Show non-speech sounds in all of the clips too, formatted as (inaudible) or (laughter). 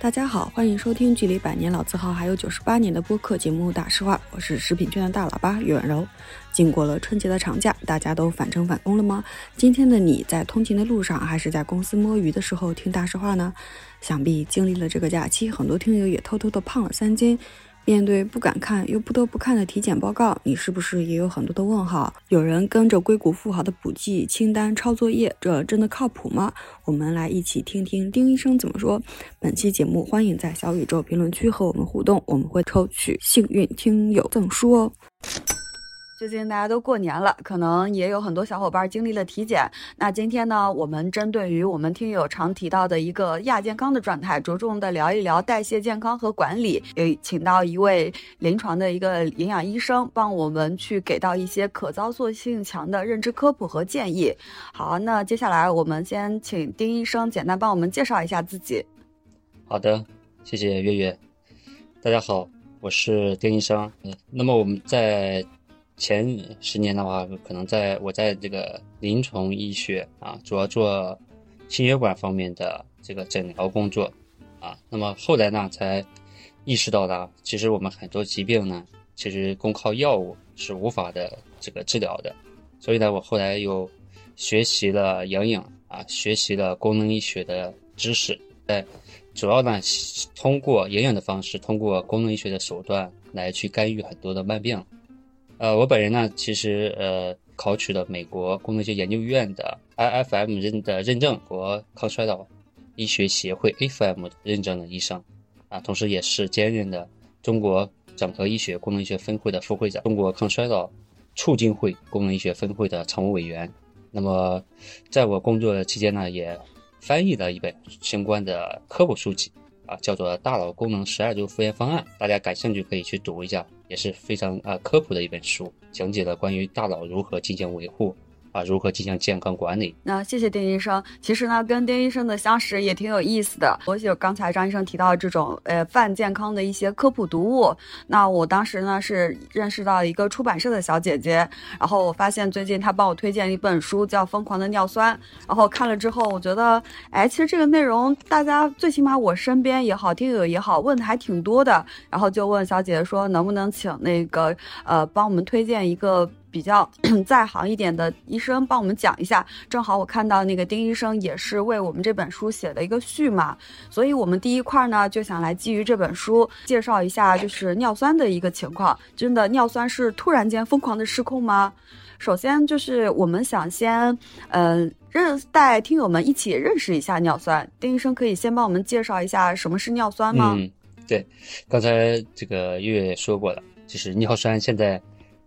大家好，欢迎收听距离百年老字号还有九十八年的播客节目《大实话》，我是食品圈的大喇叭岳婉柔。经过了春节的长假，大家都返程返工了吗？今天的你在通勤的路上，还是在公司摸鱼的时候听大实话呢？想必经历了这个假期，很多听友也偷偷的胖了三斤。面对不敢看又不得不看的体检报告，你是不是也有很多的问号？有人跟着硅谷富豪的补剂清单抄作业，这真的靠谱吗？我们来一起听听丁医生怎么说。本期节目欢迎在小宇宙评论区和我们互动，我们会抽取幸运听友赠书哦。最近大家都过年了，可能也有很多小伙伴经历了体检。那今天呢，我们针对于我们听友常提到的一个亚健康的状态，着重的聊一聊代谢健康和管理。也请到一位临床的一个营养医生，帮我们去给到一些可操作性强的认知科普和建议。好，那接下来我们先请丁医生简单帮我们介绍一下自己。好的，谢谢月月。大家好，我是丁医生。嗯，那么我们在。前十年的话，可能在我在这个临床医学啊，主要做心血管方面的这个诊疗工作啊。那么后来呢，才意识到了，其实我们很多疾病呢，其实光靠药物是无法的这个治疗的。所以呢，我后来又学习了营养啊，学习了功能医学的知识，在主要呢通过营养的方式，通过功能医学的手段来去干预很多的慢病。呃，我本人呢，其实呃考取了美国功能学研究院的 IFM 认的认证，和抗衰老医学协会 AFM 认证的医生，啊，同时也是兼任的中国整合医学功能医学分会的副会长，中国抗衰老促进会功能医学分会的常务委员。那么，在我工作期间呢，也翻译了一本相关的科普书籍，啊，叫做《大脑功能十二周复原方案》，大家感兴趣可以去读一下。也是非常啊科普的一本书，讲解了关于大脑如何进行维护。啊，如何进行健康管理？那谢谢丁医生。其实呢，跟丁医生的相识也挺有意思的。我有刚才张医生提到这种呃泛健康的一些科普读物。那我当时呢是认识到一个出版社的小姐姐，然后我发现最近她帮我推荐了一本书，叫《疯狂的尿酸》。然后看了之后，我觉得，哎，其实这个内容大家最起码我身边也好，听友也好，问的还挺多的。然后就问小姐姐说，能不能请那个呃帮我们推荐一个。比较 (clears throat) 在行一点的医生帮我们讲一下，正好我看到那个丁医生也是为我们这本书写了一个序嘛，所以我们第一块呢就想来基于这本书介绍一下，就是尿酸的一个情况。真的尿酸是突然间疯狂的失控吗？首先就是我们想先，嗯，认带听友们一起认识一下尿酸。丁医生可以先帮我们介绍一下什么是尿酸吗？嗯，对，刚才这个月月说过了，就是尿酸现在。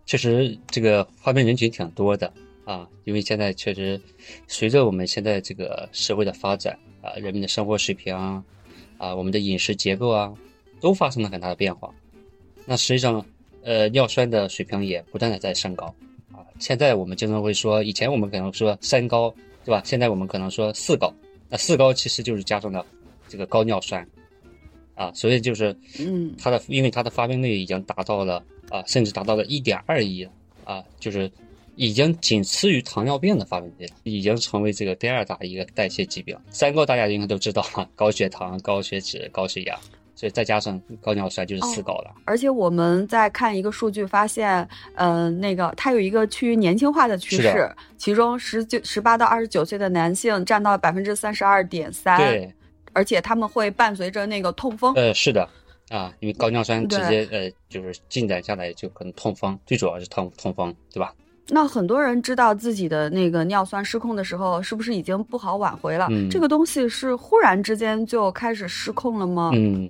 确实，这个患病人群挺多的啊，因为现在确实，随着我们现在这个社会的发展啊，人们的生活水平啊，啊，我们的饮食结构啊，都发生了很大的变化。那实际上，呃，尿酸的水平也不断的在升高啊。现在我们经常会说，以前我们可能说三高，对吧？现在我们可能说四高。那四高其实就是加上了这个高尿酸啊，所以就是，嗯，它的因为它的发病率已经达到了。啊，甚至达到了一点二亿啊，就是已经仅次于糖尿病的发病率，已经成为这个第二大一个代谢疾病。三高大家应该都知道哈，高血糖、高血脂、高血压，所以再加上高尿酸就是四高了。而且我们在看一个数据，发现，嗯，那个它有一个趋于年轻化的趋势，其中十九、十八到二十九岁的男性占到百分之三十二点三，对，而且他们会伴随着那个痛风。呃，是的。啊，因为高尿酸直接呃，就是进展下来就可能痛风，最主要是痛痛风，对吧？那很多人知道自己的那个尿酸失控的时候，是不是已经不好挽回了？这个东西是忽然之间就开始失控了吗？嗯，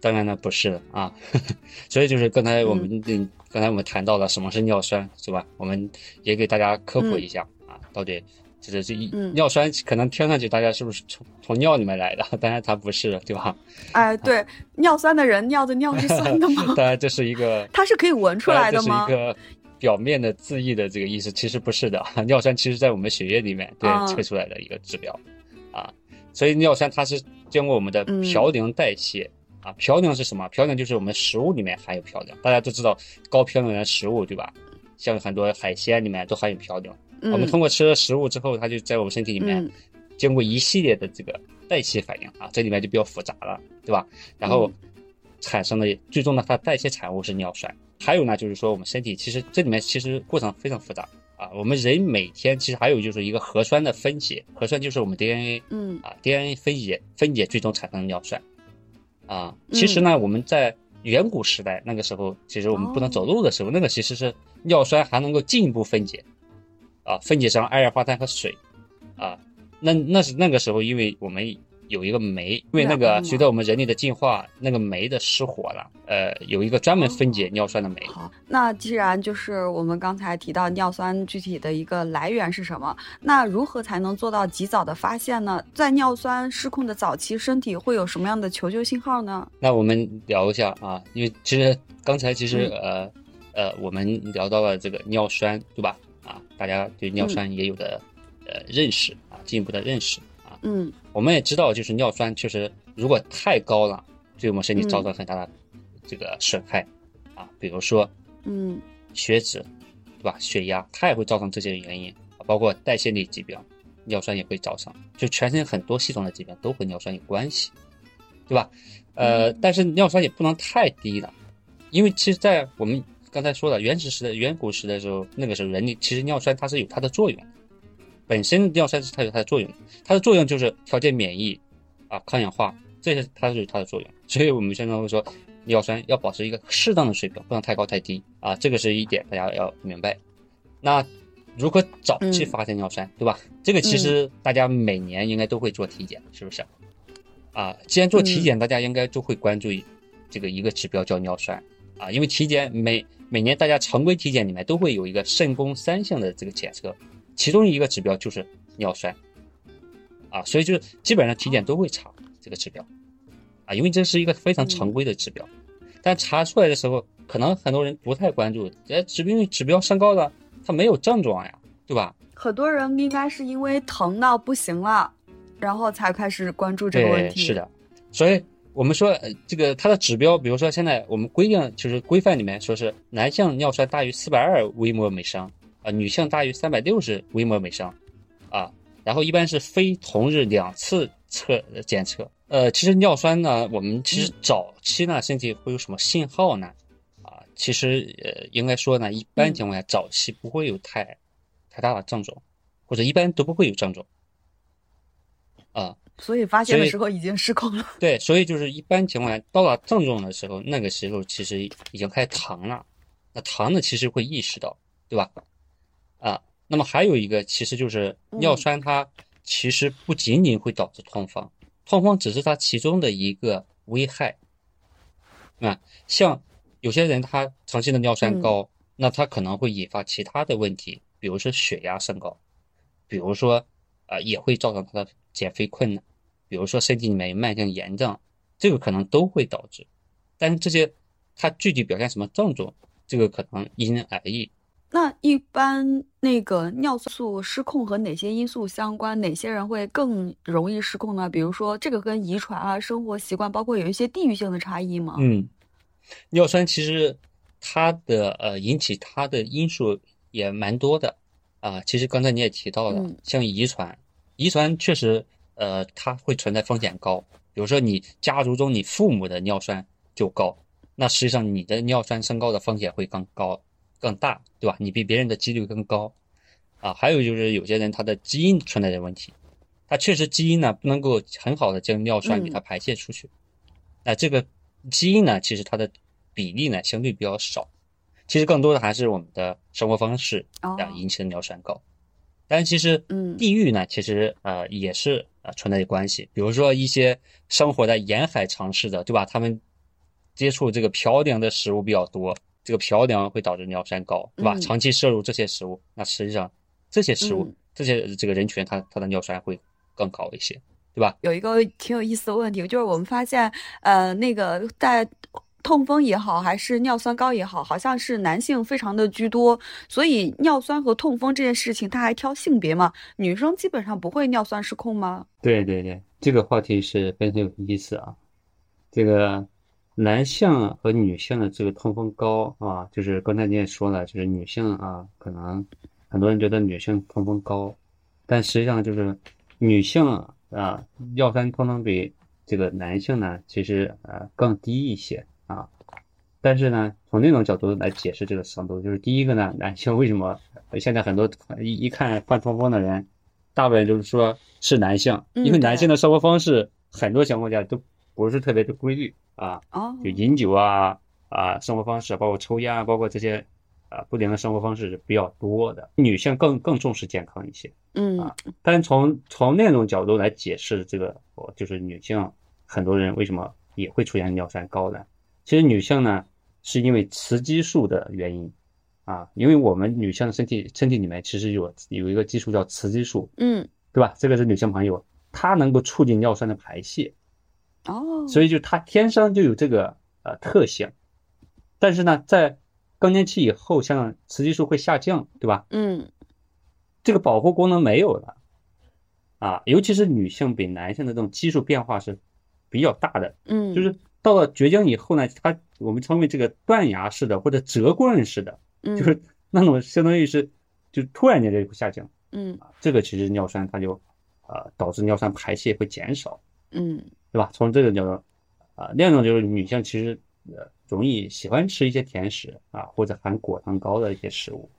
当然呢不是啊，(laughs) 所以就是刚才我们嗯，刚才我们谈到了什么是尿酸，是吧？我们也给大家科普一下啊，到底。就是这一尿酸可能听上去大家是不是从从尿里面来的？(laughs) 当然它不是，对吧？哎，对，尿酸的人尿的尿是酸的吗？(laughs) 当然这是一个，它是可以闻出来的吗？这是一个表面的字义的这个意思，其实不是的。(laughs) 尿酸其实在我们血液里面对测出来的一个指标啊，所以尿酸它是经过我们的嘌呤代谢啊，嘌呤是什么？嘌呤就是我们食物里面含有嘌呤，大家都知道高嘌呤的食物对吧？像很多海鲜里面都含有嘌呤。我们通过吃了食物之后，它就在我们身体里面经过一系列的这个代谢反应啊，这里面就比较复杂了，对吧？然后产生的最终呢，它代谢产物是尿酸。还有呢，就是说我们身体其实这里面其实过程非常复杂啊。我们人每天其实还有就是一个核酸的分解，核酸就是我们 DNA，嗯啊，DNA 分解分解最终产生尿酸。啊，其实呢，我们在远古时代那个时候，其实我们不能走路的时候，那个其实是尿酸还能够进一步分解，啊，分解成二氧化碳和水，啊，那那是那个时候，因为我们。有一个酶，因为那个随着我们人类的进化，那个酶的失火了。呃，有一个专门分解尿酸的酶。好，那既然就是我们刚才提到尿酸具体的一个来源是什么，那如何才能做到及早的发现呢？在尿酸失控的早期，身体会有什么样的求救信号呢？那我们聊一下啊，因为其实刚才其实呃呃，我们聊到了这个尿酸，对吧？啊，大家对尿酸也有的呃认识啊，进一步的认识啊。嗯，我们也知道，就是尿酸确实如果太高了，对我们身体造成很大的这个损害啊，比如说，嗯，血脂，对吧？血压，它也会造成这些原因，包括代谢类疾病，尿酸也会造成，就全身很多系统的疾病都和尿酸有关系，对吧？呃，但是尿酸也不能太低了，因为其实，在我们刚才说了原始时代远古时的时候，那个时候人类其实尿酸它是有它的作用。本身尿酸是它有它的作用，它的作用就是调节免疫，啊，抗氧化，这些它是有它的作用。所以我们现在会说，尿酸要保持一个适当的水平，不能太高太低啊，这个是一点大家要明白。那如何早期发现尿酸，对吧？这个其实大家每年应该都会做体检，是不是？啊，既然做体检，大家应该都会关注这个一个指标叫尿酸啊，因为体检每每年大家常规体检里面都会有一个肾功三项的这个检测。其中一个指标就是尿酸，啊，所以就是基本上体检都会查这个指标，啊，因为这是一个非常常规的指标，但查出来的时候，可能很多人不太关注，哎，指标指标升高了，它没有症状呀，对吧？很多人应该是因为疼到不行了，然后才开始关注这个问题。是的，所以我们说这个它的指标，比如说现在我们规定就是规范里面说是男性尿酸大于四百二微摩每升。啊，女性大于三百六十微摩每升，啊，然后一般是非同日两次测检测。呃，其实尿酸呢，我们其实早期呢，身体会有什么信号呢？啊，其实呃，应该说呢，一般情况下早期不会有太太大的症状，或者一般都不会有症状。啊，所以发现的时候已经失控了。对，所以就是一般情况下到了症状的时候，那个时候其实已经开始疼了。那疼呢，其实会意识到，对吧？啊，那么还有一个，其实就是尿酸，它其实不仅仅会导致痛风，痛风只是它其中的一个危害。啊，像有些人他长期的尿酸高，那他可能会引发其他的问题，比如说血压升高，比如说啊也会造成他的减肥困难，比如说身体里面有慢性炎症，这个可能都会导致。但是这些它具体表现什么症状，这个可能因人而异。那一般那个尿素失控和哪些因素相关？哪些人会更容易失控呢？比如说，这个跟遗传啊、生活习惯，包括有一些地域性的差异吗？嗯，尿酸其实它的呃引起它的因素也蛮多的啊。其实刚才你也提到了，像遗传，遗传确实呃它会存在风险高。比如说你家族中你父母的尿酸就高，那实际上你的尿酸升高的风险会更高。更大，对吧？你比别人的几率更高，啊，还有就是有些人他的基因存在的问题，他确实基因呢不能够很好的将尿酸给它排泄出去，那这个基因呢，其实它的比例呢相对比较少，其实更多的还是我们的生活方式啊引起的尿酸高，但是其实嗯，地域呢其实呃也是呃存在关系，比如说一些生活在沿海城市的，对吧？他们接触这个嘌呤的食物比较多。这个嘌呤会导致尿酸高，对吧？长期摄入这些食物，那实际上这些食物、这些这个人群，他他的尿酸会更高一些，对吧？有一个挺有意思的问题，就是我们发现，呃，那个在痛风也好，还是尿酸高也好，好像是男性非常的居多。所以尿酸和痛风这件事情，它还挑性别吗？女生基本上不会尿酸失控吗？对对对，这个话题是非常有意思啊。这个男性和女性的这个痛风高啊，就是刚才你也说了，就是女性啊，可能很多人觉得女性痛风高，但实际上就是女性啊，尿酸通常比这个男性呢，其实呃更低一些啊。但是呢，从那种角度来解释这个程度，就是第一个呢，男性为什么现在很多一一看患痛风的人，大部分就是说是男性，因为男性的生活方式很多情况下都不是特别的规律啊，就饮酒啊啊，生活方式包括抽烟啊，包括这些啊不良的生活方式是比较多的。女性更更重视健康一些，嗯啊，但从从那种角度来解释这个，就是女性很多人为什么也会出现尿酸高的，其实女性呢。是因为雌激素的原因，啊，因为我们女性的身体身体里面其实有有一个激素叫雌激素，嗯，对吧？这个是女性朋友，它能够促进尿酸的排泄，哦，所以就它天生就有这个呃特性，但是呢，在更年期以后，像雌激素会下降，对吧？嗯，这个保护功能没有了，啊，尤其是女性比男性的这种激素变化是比较大的，嗯，就是到了绝经以后呢，它。我们称为这个断崖式的或者折棍式的，就是那种相当于是就突然间就会下降，嗯，这个其实尿酸它就呃导致尿酸排泄会减少，嗯，对吧？从这个角度啊，另一种就是女性其实呃容易喜欢吃一些甜食啊或者含果糖高的一些食物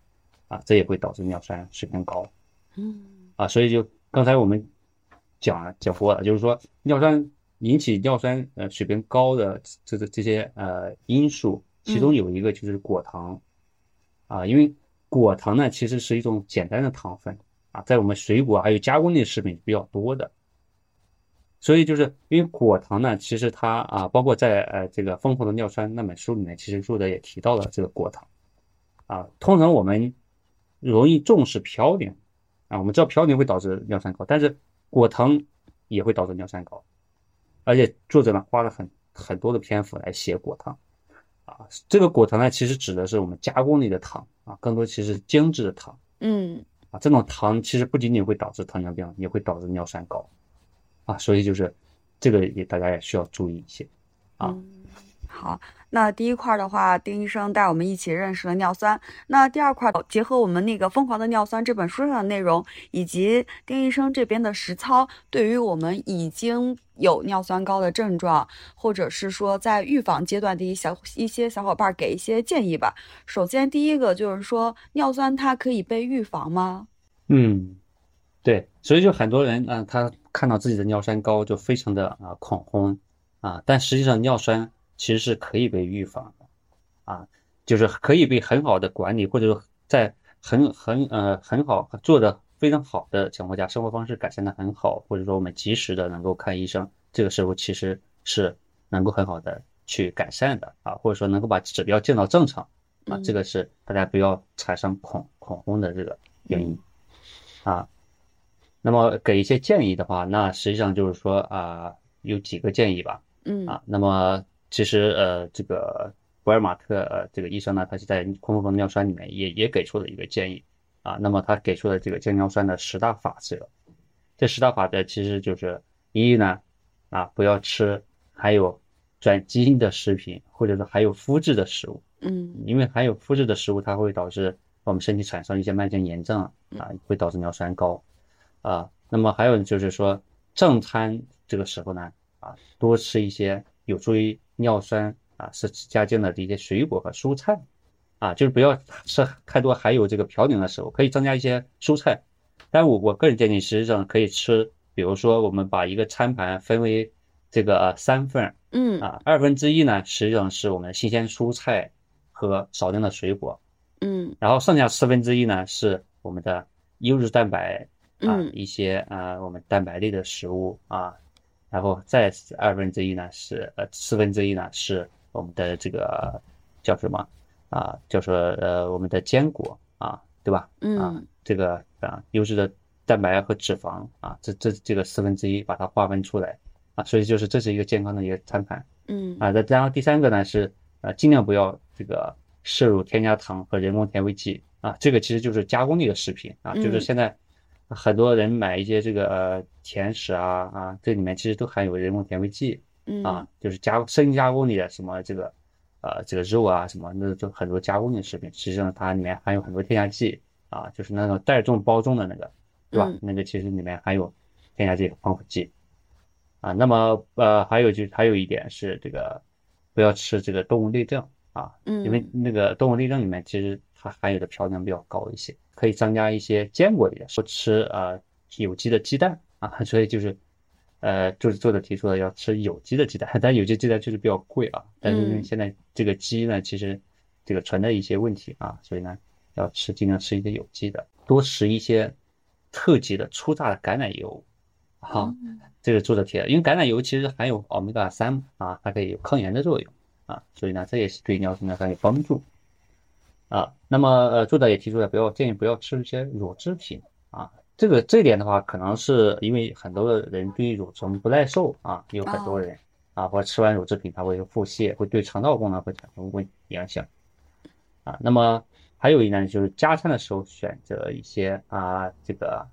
啊，这也会导致尿酸水平高，嗯，啊，所以就刚才我们讲讲过了，就是说尿酸。引起尿酸呃水平高的这这这些呃因素，其中有一个就是果糖，啊，因为果糖呢其实是一种简单的糖分啊，在我们水果还有加工类食品比较多的，所以就是因为果糖呢，其实它啊，包括在呃这个《丰富的尿酸》那本书里面，其实作者也提到了这个果糖，啊，通常我们容易重视嘌呤啊，我们知道嘌呤会导致尿酸高，但是果糖也会导致尿酸高。而且作者呢花了很很多的篇幅来写果糖，啊，这个果糖呢其实指的是我们加工里的糖啊，更多其实精致的糖，嗯，啊，这种糖其实不仅仅会导致糖尿病，也会导致尿酸高，啊，所以就是这个也大家也需要注意一些，啊。好，那第一块的话，丁医生带我们一起认识了尿酸。那第二块，结合我们那个《疯狂的尿酸》这本书上的内容，以及丁医生这边的实操，对于我们已经有尿酸高的症状，或者是说在预防阶段的一小一些小伙伴给一些建议吧。首先，第一个就是说，尿酸它可以被预防吗？嗯，对，所以就很多人啊，他看到自己的尿酸高就非常的啊恐慌啊，但实际上尿酸。其实是可以被预防的，啊，就是可以被很好的管理，或者说在很很呃很好做的非常好的情况下，生活方式改善的很好，或者说我们及时的能够看医生，这个时候其实是能够很好的去改善的啊，或者说能够把指标降到正常啊，这个是大家不要产生恐恐慌的这个原因啊。那么给一些建议的话，那实际上就是说啊，有几个建议吧，嗯啊，那么。其实，呃，这个博尔马特，呃，这个医生呢，他是在《空腹的尿酸》里面也也给出了一个建议，啊，那么他给出了这个降尿酸的十大法则，这十大法则其实就是一呢，啊，不要吃含有转基因的食品，或者是含有麸质的食物，嗯，因为含有麸质的食物，它会导致我们身体产生一些慢性炎症，啊，会导致尿酸高，啊，那么还有就是说正餐这个时候呢，啊，多吃一些有助于尿酸啊是加进了这些水果和蔬菜，啊，就是不要吃太多含有这个嘌呤的食物，可以增加一些蔬菜。但我我个人建议，实际上可以吃，比如说我们把一个餐盘分为这个三份，嗯啊，二分之一呢实际上是我们的新鲜蔬菜和少量的水果，嗯，然后剩下四分之一呢是我们的优质蛋白啊一些啊我们蛋白类的食物啊。然后再二分之一呢是呃四分之一呢是我们的这个叫什么啊？叫做呃我们的坚果啊，对吧？啊，这个啊优质的蛋白和脂肪啊，这这这个四分之一把它划分出来啊，所以就是这是一个健康的一个餐盘。嗯啊，再然后第三个呢是啊尽量不要这个摄入添加糖和人工甜味剂啊，这个其实就是加工类的食品啊，就是现在。很多人买一些这个呃甜食啊啊，这里面其实都含有人工甜味剂嗯啊，就是加深加工里的什么这个呃这个肉啊什么，那就很多加工的食品，实际上它里面含有很多添加剂啊，就是那种袋装包装的那个，对吧？嗯那个其实里面含有添加剂和防腐剂啊。那么呃还有就还有一点是这个不要吃这个动物内脏啊，嗯因为那个动物内脏里面其实它含有的嘌呤比较高一些，可以增加一些坚果里的，多吃呃有机的鸡蛋啊，所以就是呃就是作者提出了要吃有机的鸡蛋，(laughs) 但有机鸡蛋确实比较贵啊，但是因为嗯现在这个鸡呢其实这个存在一些问题啊，所以呢要吃尽量吃一些有机的，多食一些特级的初榨的橄榄油啊。这个作者提的，因为橄榄油其实含有欧米伽三啊，它可以有抗炎的作用啊，所以呢，这也是对尿酸呢很有帮助啊。那么呃，作者也提出了不要建议不要吃一些乳制品啊，这个这一点的话，可能是因为很多的人对乳虫不耐受啊，有很多人啊，或者吃完乳制品它会有腹泻，会对肠道功能会产生问影响啊。那么还有一呢，就是加餐的时候选择一些啊这个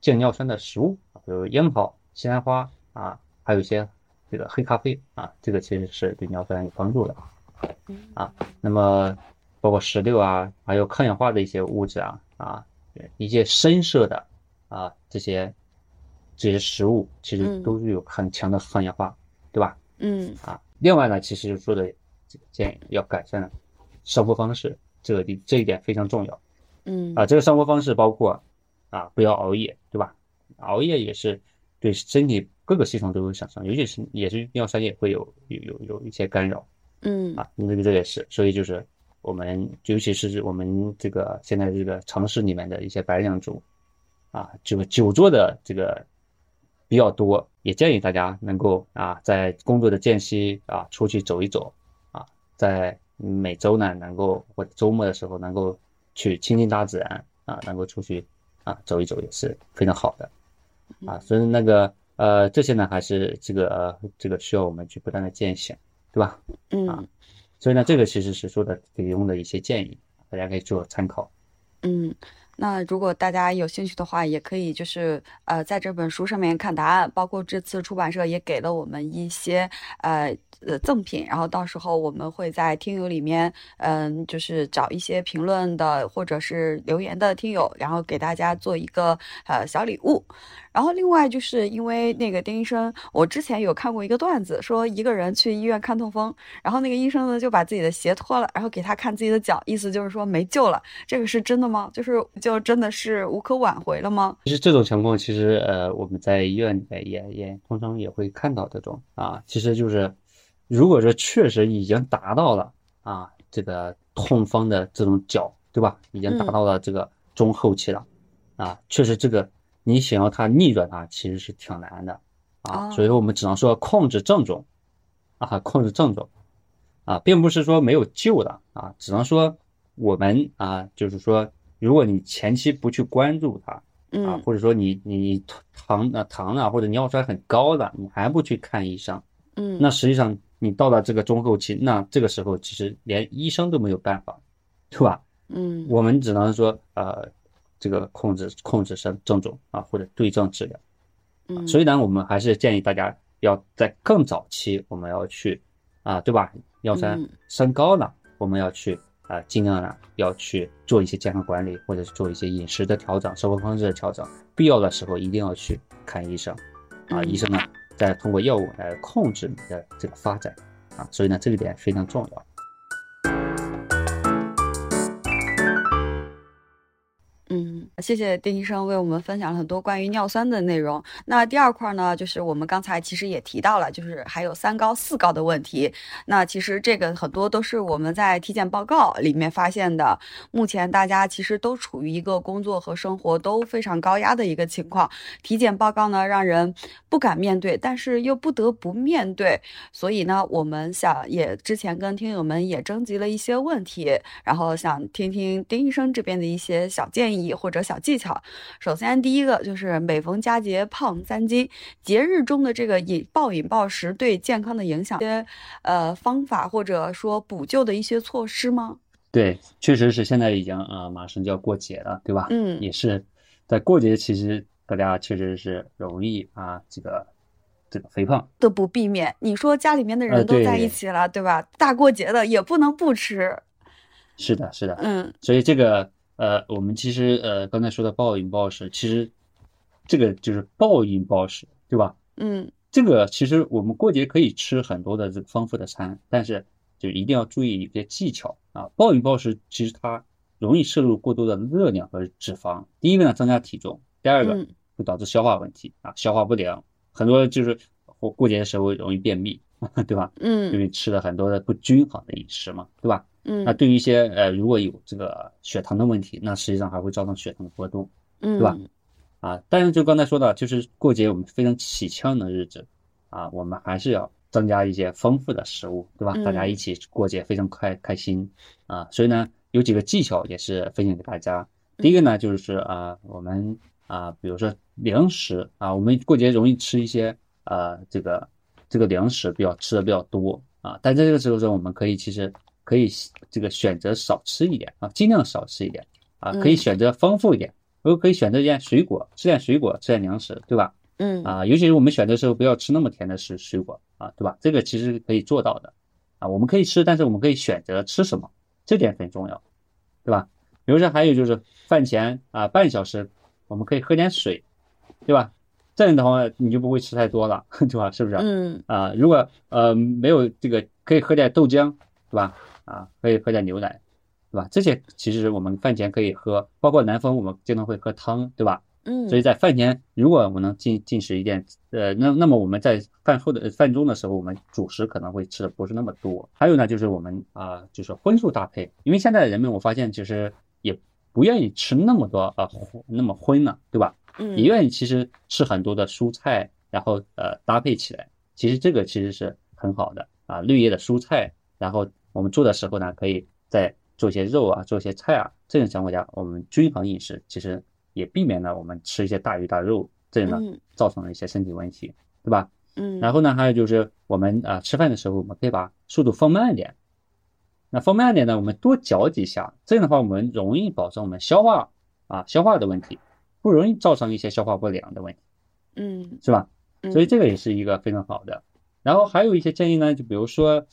降尿酸的食物，比如樱桃。西兰花啊，还有一些这个黑咖啡啊，这个其实是对尿酸有帮助的啊。那么包括石榴啊，还有抗氧化的一些物质啊啊，一些深色的啊这些这些食物，其实都是有很强的抗氧化，对吧？嗯啊，另外呢，其实说的建议要改善生活方式，这个这一点非常重要嗯啊。这个生活方式包括啊，不要熬夜，对吧？熬夜也是。对身体各个系统都有损伤，尤其是也是尿酸也会有有有有一些干扰，嗯啊，那个这也是，所以就是我们尤其是我们这个现在这个城市里面的一些白领族，啊，这个久坐的这个比较多，也建议大家能够啊在工作的间隙啊出去走一走，啊，在每周呢能够或者周末的时候能够去亲近大自然啊，能够出去啊走一走也是非常好的。啊，所以那个呃，这些呢还是这个呃，这个需要我们去不断的践行，对吧？嗯所以呢，这个其实是说的给用的一些建议，大家可以做参考。嗯。那如果大家有兴趣的话，也可以就是呃，在这本书上面看答案，包括这次出版社也给了我们一些呃呃赠品，然后到时候我们会在听友里面，嗯、就是找一些评论的或者是留言的听友，然后给大家做一个呃小礼物。然后另外就是因为那个丁医生，我之前有看过一个段子，说一个人去医院看痛风，然后那个医生呢就把自己的鞋脱了，然后给他看自己的脚，意思就是说没救了。这个是真的吗？就是就真的是无可挽回了吗？其实这种情况，其实呃，我们在医院里面也也通常也会看到这种啊，其实就是如果说确实已经达到了啊这个痛风的这种脚，对吧？已经达到了这个中后期了，啊，确实这个你想要它逆转它，其实是挺难的啊，哦所以我们只能说控制症状啊，控制症状。啊，并不是说没有救的啊，只能说我们啊，就是说，如果你前期不去关注它。啊嗯，或者说你你糖啊糖啊或者尿酸很高的，你还不去看医生，嗯，那实际上你到了这个中后期，那这个时候其实连医生都没有办法，对吧？嗯。我们只能说呃，这个控制控制症症状啊，或者对症治疗。嗯，所以呢，我们还是建议大家要在更早期，我们要去啊，对吧？尿酸嗯升高了，我们要去啊，尽量呢要去做一些健康管理，或者是做一些饮食的调整、生活方式的调整。必要的时候一定要去看医生啊，嗯医生呢再通过药物来控制你的这个发展啊，所以呢这个点非常重要。谢谢丁医生为我们分享了很多关于尿酸的内容。那第二块呢，就是我们刚才其实也提到了，就是还有三高、四高的问题。那其实这个很多都是我们在体检报告里面发现的。目前大家其实都处于一个工作和生活都非常高压的一个情况，体检报告呢让人不敢面对，但是又不得不面对。所以呢，我们想也之前跟听友们也征集了一些问题，然后想听听丁医生这边的一些小建议。或者想技巧。首先，第一个就是每逢佳节胖三斤，节日中的这个饮暴饮暴食对健康的影响，一些呃方法或者说补救的一些措施吗？对，确实是现在已经啊、呃，马上就要过节了，对吧？嗯也是在过节，其实大家确实是容易啊，这个这个肥胖。都不避免。你说家里面的呃人都在一起了，对吧？大过节的也不能不吃。是的，是的，嗯所以这个呃，我们其实呃刚才说的暴饮暴食，其实这个就是暴饮暴食，对吧？嗯这个其实我们过节可以吃很多的这个丰富的餐，但是就一定要注意一些技巧啊。暴饮暴食其实它容易摄入过多的热量和脂肪，第一个呢增加体重，第二个嗯会导致消化问题啊，消化不良，很多就是过过节的时候容易便秘，(laughs) 对吧？嗯因嗯为吃了很多的不均衡的饮食嘛，对吧？那嗯对于一些呃如果有这个血糖的问题，那实际上还会造成血糖的波动。嗯，对吧啊，但是就刚才说的，就是过节我们非常喜庆的日子啊，我们还是要增加一些丰富的食物，对吧？大家嗯一起过节非常开开心啊，所以呢，有几个技巧也是分享给大家。第一个呢，就是啊，我们啊，比如说零食啊，我们过节容易吃一些呃这个这个零食比较吃的比较多啊，但在这个时候呢，我们可以其实可以这个选择少吃一点啊，尽量少吃一点啊，可以嗯选择丰富一点。如果可以选择一点水果，吃点水果，吃点粮食，对吧？嗯啊，尤其是我们选择的时候，不要吃那么甜的水水果啊，对吧？这个其实可以做到的啊，我们可以吃，但是我们可以选择吃什么，这点很重要，对吧？比如说还有就是饭前啊半小时，我们可以喝点水，对吧？这样的话你就不会吃太多了，(laughs) 对吧？是不是？嗯啊，如果呃没有这个，可以喝点豆浆，对吧？啊，可以喝点牛奶，对吧？这些其实我们饭前可以喝，包括南方我们经常会喝汤，对吧？嗯，所以在饭前，如果我们能进进食一点，呃，那那么我们在饭后的饭中的时候，我们主食可能会吃的不是那么多。还有呢，就是我们啊、就是荤素搭配，因为现在的人们我发现其实也不愿意吃那么多啊、荤那么荤了，对吧？嗯也愿意其实吃很多的蔬菜，然后呃搭配起来，其实这个其实是很好的啊，绿叶的蔬菜，然后我们做的时候呢，可以在做一些肉啊，做一些菜啊，这种情况下，我们均衡饮食，其实也避免了我们吃一些大鱼大肉，这样呢嗯造成了一些身体问题，对吧？嗯，然后呢，还有就是我们啊、吃饭的时候，我们可以把速度放慢一点。那放慢一点呢，我们多嚼几下，这样的话我们容易保证我们消化啊消化的问题，不容易造成一些消化不良的问题，嗯是吧？嗯，所以这个也是一个非常好的。然后还有一些建议呢，就比如说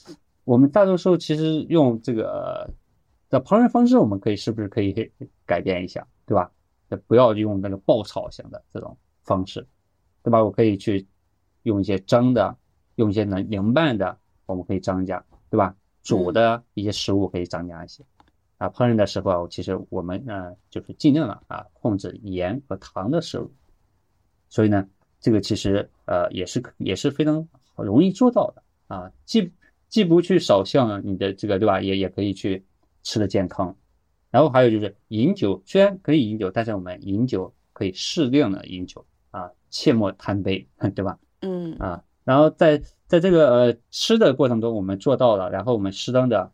我们大多数其实用这个的烹饪方式，我们可以是不是可以改变一下，对吧？不要用那个爆炒型的这种方式，对吧？我可以去用一些蒸的，用一些能凉拌的，我们可以增加，对吧？煮的一些食物可以增加一些。啊，烹饪的时候啊，其实我们呢就是尽量的啊控制盐和糖的摄入。所以呢，这个其实呃也是也是非常容易做到的啊，既既不去少向你的这个对吧，也也可以去吃的健康。然后还有就是饮酒，虽然可以饮酒，但是我们饮酒可以适量的饮酒啊，切莫贪杯，对吧？嗯啊，然后在在这个呃吃的过程中，我们做到了，然后我们适当的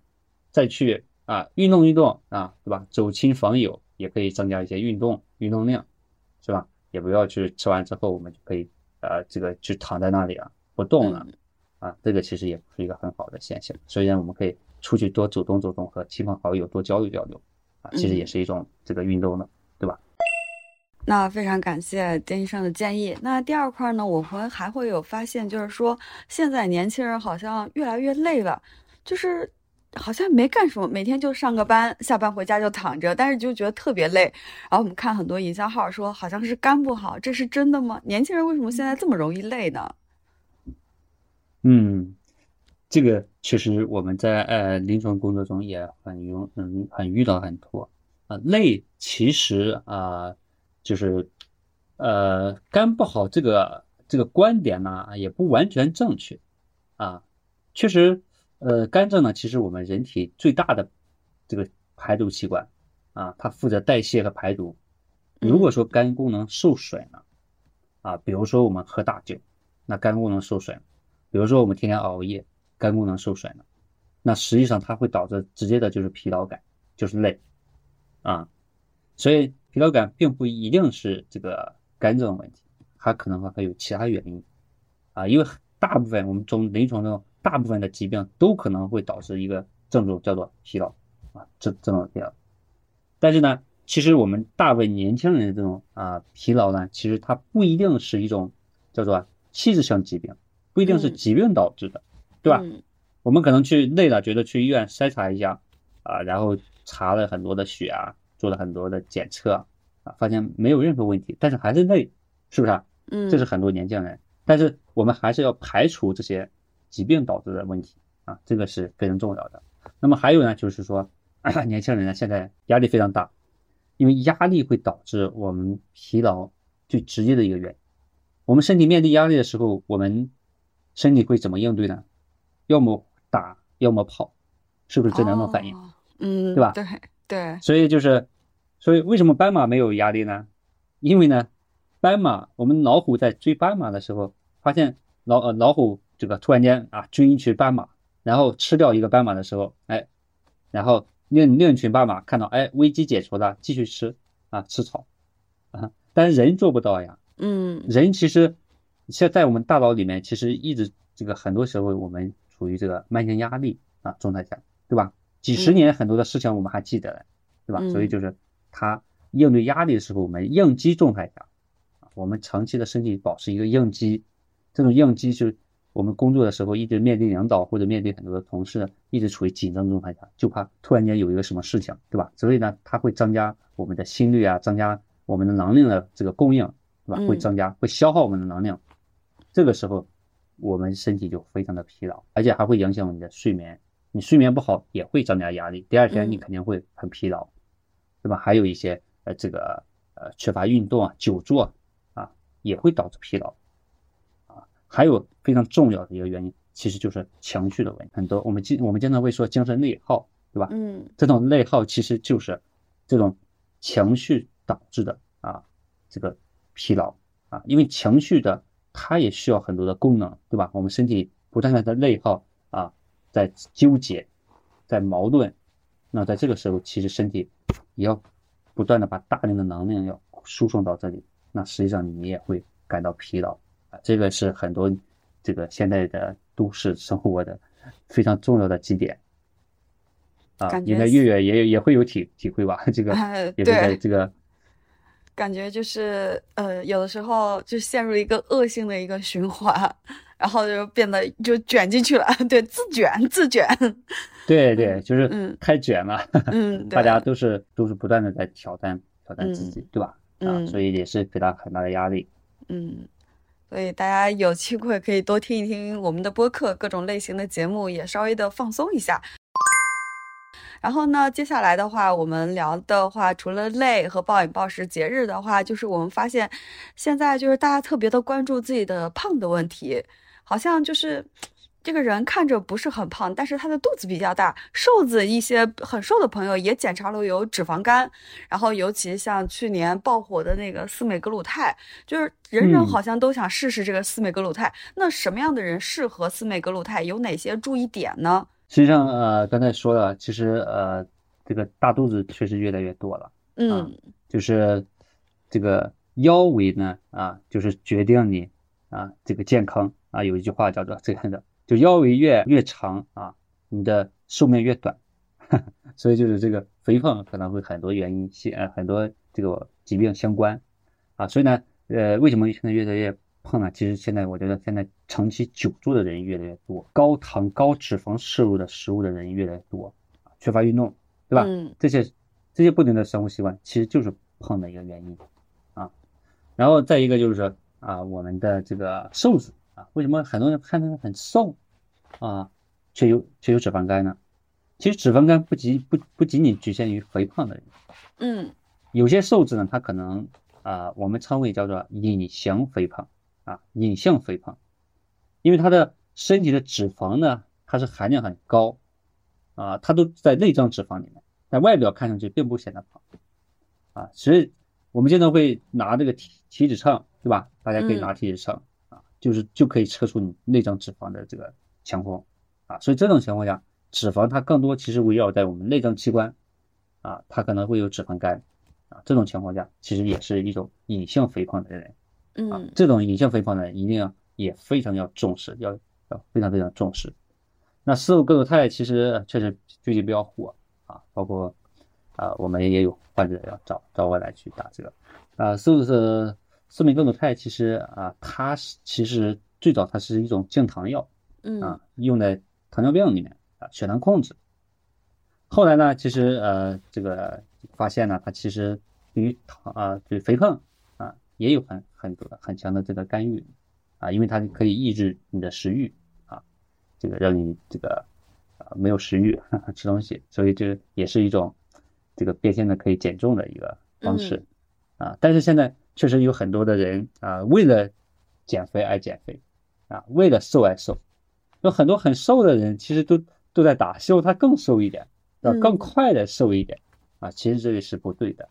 再去啊运动运动啊，对吧？走亲访友也可以增加一些运动运动量，是吧？也不要去吃完之后我们就可以呃这个就躺在那里啊不动了啊，这个其实也不是一个很好的现象。所以呢我们可以出去多走动走动，和亲朋好友多交流交流啊，其实也是一种这个运动呢，对吧？那非常感谢丁医生的建议。那第二块呢，我们还会有发现，就是说现在年轻人好像越来越累了，就是好像没干什么，每天就上个班，下班回家就躺着，但是就觉得特别累。然后我们看很多营销号说好像是肝不好，这是真的吗？年轻人为什么现在这么容易累呢？嗯，这个确实我们在呃临床工作中也很用嗯很遇到很多啊、累其实啊、就是呃肝不好这个这个观点呢也不完全正确啊，确实呃肝脏呢其实我们人体最大的这个排毒器官啊，它负责代谢和排毒。如果说肝功能受损了啊，比如说我们喝大酒，那肝功能受损了。比如说我们天天熬夜，肝功能受损了，那实际上它会导致直接的就是疲劳感，就是累啊。所以疲劳感并不一定是这个肝脏问题，它可能还有其他原因啊。因为大部分我们从临床中大部分的疾病都可能会导致一个症状叫做疲劳啊，这这种疲劳。但是呢，其实我们大部分年轻人的这种啊疲劳呢，其实它不一定是一种叫做器质性疾病，不一定是嗯疾病导致的，对吧？嗯我们可能去累了，觉得去医院筛查一下啊，然后查了很多的血啊，做了很多的检测啊，发现没有任何问题，但是还是累，是不是啊？嗯，这是很多年轻人，但是我们还是要排除这些疾病导致的问题啊，这个是非常重要的。那么还有呢，就是说，(clears throat) 年轻人呢现在压力非常大，因为压力会导致我们疲劳最直接的一个原因。我们身体面对压力的时候，我们身体会怎么应对呢？要么打，要么跑，是不是这两种反应？哦嗯，对吧对对，所以就是，所以为什么斑马没有压力呢？因为呢，斑马我们老虎在追斑马的时候，发现老呃老虎这个突然间啊追一群斑马，然后吃掉一个斑马的时候，哎，然后另另一群斑马看到哎危机解除了，继续吃啊吃草啊，但是人做不到呀。嗯人其实现在我们大脑里面，其实一直这个很多时候我们处于这个慢性压力啊状态下，对吧？几十年很多的事情我们还记得嘞，对吧？嗯所以就是他应对压力的时候，我们应激状态下，啊，我们长期的身体保持一个应激，这种应激就是我们工作的时候一直面对领导或者面对很多的同事，一直处于紧张状态下，就怕突然间有一个什么事情，对吧？所以呢，它会增加我们的心率啊，增加我们的能量的这个供应，对吧？嗯会增加，会消耗我们的能量。这个时候，我们身体就非常的疲劳，而且还会影响你的睡眠。你睡眠不好也会增加压力，第二天你嗯肯定会很疲劳，对吧？还有一些呃这个呃缺乏运动啊、久坐啊，也会导致疲劳啊。还有非常重要的一个原因，其实就是情绪的问题。很多我们经我们经常会说精神内耗，对吧？嗯这种内耗其实就是这种情绪导致的啊，这个疲劳啊，因为情绪的它也需要很多的功能，对吧？我们身体不断的在内耗啊，在纠结，在矛盾，那在这个时候，其实身体也要不断的把大量的能量要输送到这里，那实际上你也会感到疲劳啊，这个是很多这个现在的都市生活的非常重要的几点。啊，应该月月也也会有体体会吧？这个哎也是在这个感觉就是呃，有的时候就陷入一个恶性的一个循环，然后就变得就卷进去了，对，自卷自卷，对 (laughs) 对，就是嗯太卷了，嗯，(laughs) 大家都是都是不断的在挑战挑战自嗯己，对吧？啊，嗯所以也是给他很大的压力。嗯，所以大家有机会可以多听一听我们的播客，各种类型的节目，也稍微的放松一下。然后呢，接下来的话，我们聊的话，除了累和暴饮暴食节日的话，就是我们发现，现在就是大家特别的关注自己的胖的问题，好像就是这个人看着不是很胖，但是他的肚子比较大，瘦子一些很瘦的朋友也检查了有脂肪肝，然后尤其像去年爆火的那个司美格鲁肽，就是人人嗯好像都想试试这个司美格鲁肽。那什么样的人适合司美格鲁肽？有哪些注意点呢？实际上，呃，刚才说了，其实呃，这个大肚子确实越来越多了，嗯就是这个腰围呢，啊，就是决定你啊这个健康啊。有一句话叫做 (laughs) 这样的，就腰围越越长啊，你的寿命越短。(laughs) 所以就是这个肥胖可能会很多原因相呃很多这个疾病相关啊。所以呢，呃，为什么现在越来越胖呢？其实现在我觉得现在长期久坐的人越来越多，高糖高脂肪摄入的食物的人越来越多，啊缺乏运动，对吧？嗯这些这些不良的生活习惯其实就是胖的一个原因啊。然后再一个就是说啊，我们的这个瘦子啊，为什么很多人看着很瘦啊，却有却有脂肪肝呢？其实脂肪肝不仅不不仅仅局限于肥胖的人，嗯有些瘦子呢，他可能啊，我们称为叫做隐形肥胖啊，隐性肥胖，因为他的身体的脂肪呢，它是含量很高啊，它都在内脏脂肪里面，但外表看上去并不显得胖啊。所以我们经常会拿这个体体脂秤，对吧？大家可以拿体脂秤啊，就是就可以测出你内脏脂肪的这个情况啊。所以这种情况下，脂肪它更多其实围绕在我们内脏器官啊，它可能会有脂肪肝。啊，这种情况下其实也是一种隐性肥胖的人啊嗯，这种隐性肥胖呢一定要也非常要重视，要要非常非常重视。那司美格鲁肽其实确实最近比较火啊，包括啊我们也有患者要找找我来去打这个啊，司是司美格鲁肽其实啊它是其实最早它是一种降糖药嗯啊，用在糖尿病里面啊，血糖控制。后来呢，其实呃，这个发现呢，它其实对于糖啊，对肥胖啊，也有很很多很强的这个干预啊，因为它可以抑制你的食欲啊，这个让你这个啊没有食欲 (laughs) 吃东西，所以这也是一种这个变现的可以减重的一个方式啊。但是现在确实有很多的人啊，为了减肥而减肥啊，为了瘦而瘦，有很多很瘦的人其实都都在打，希望他更瘦一点。要嗯更快的瘦一点啊，其实这个是不对的。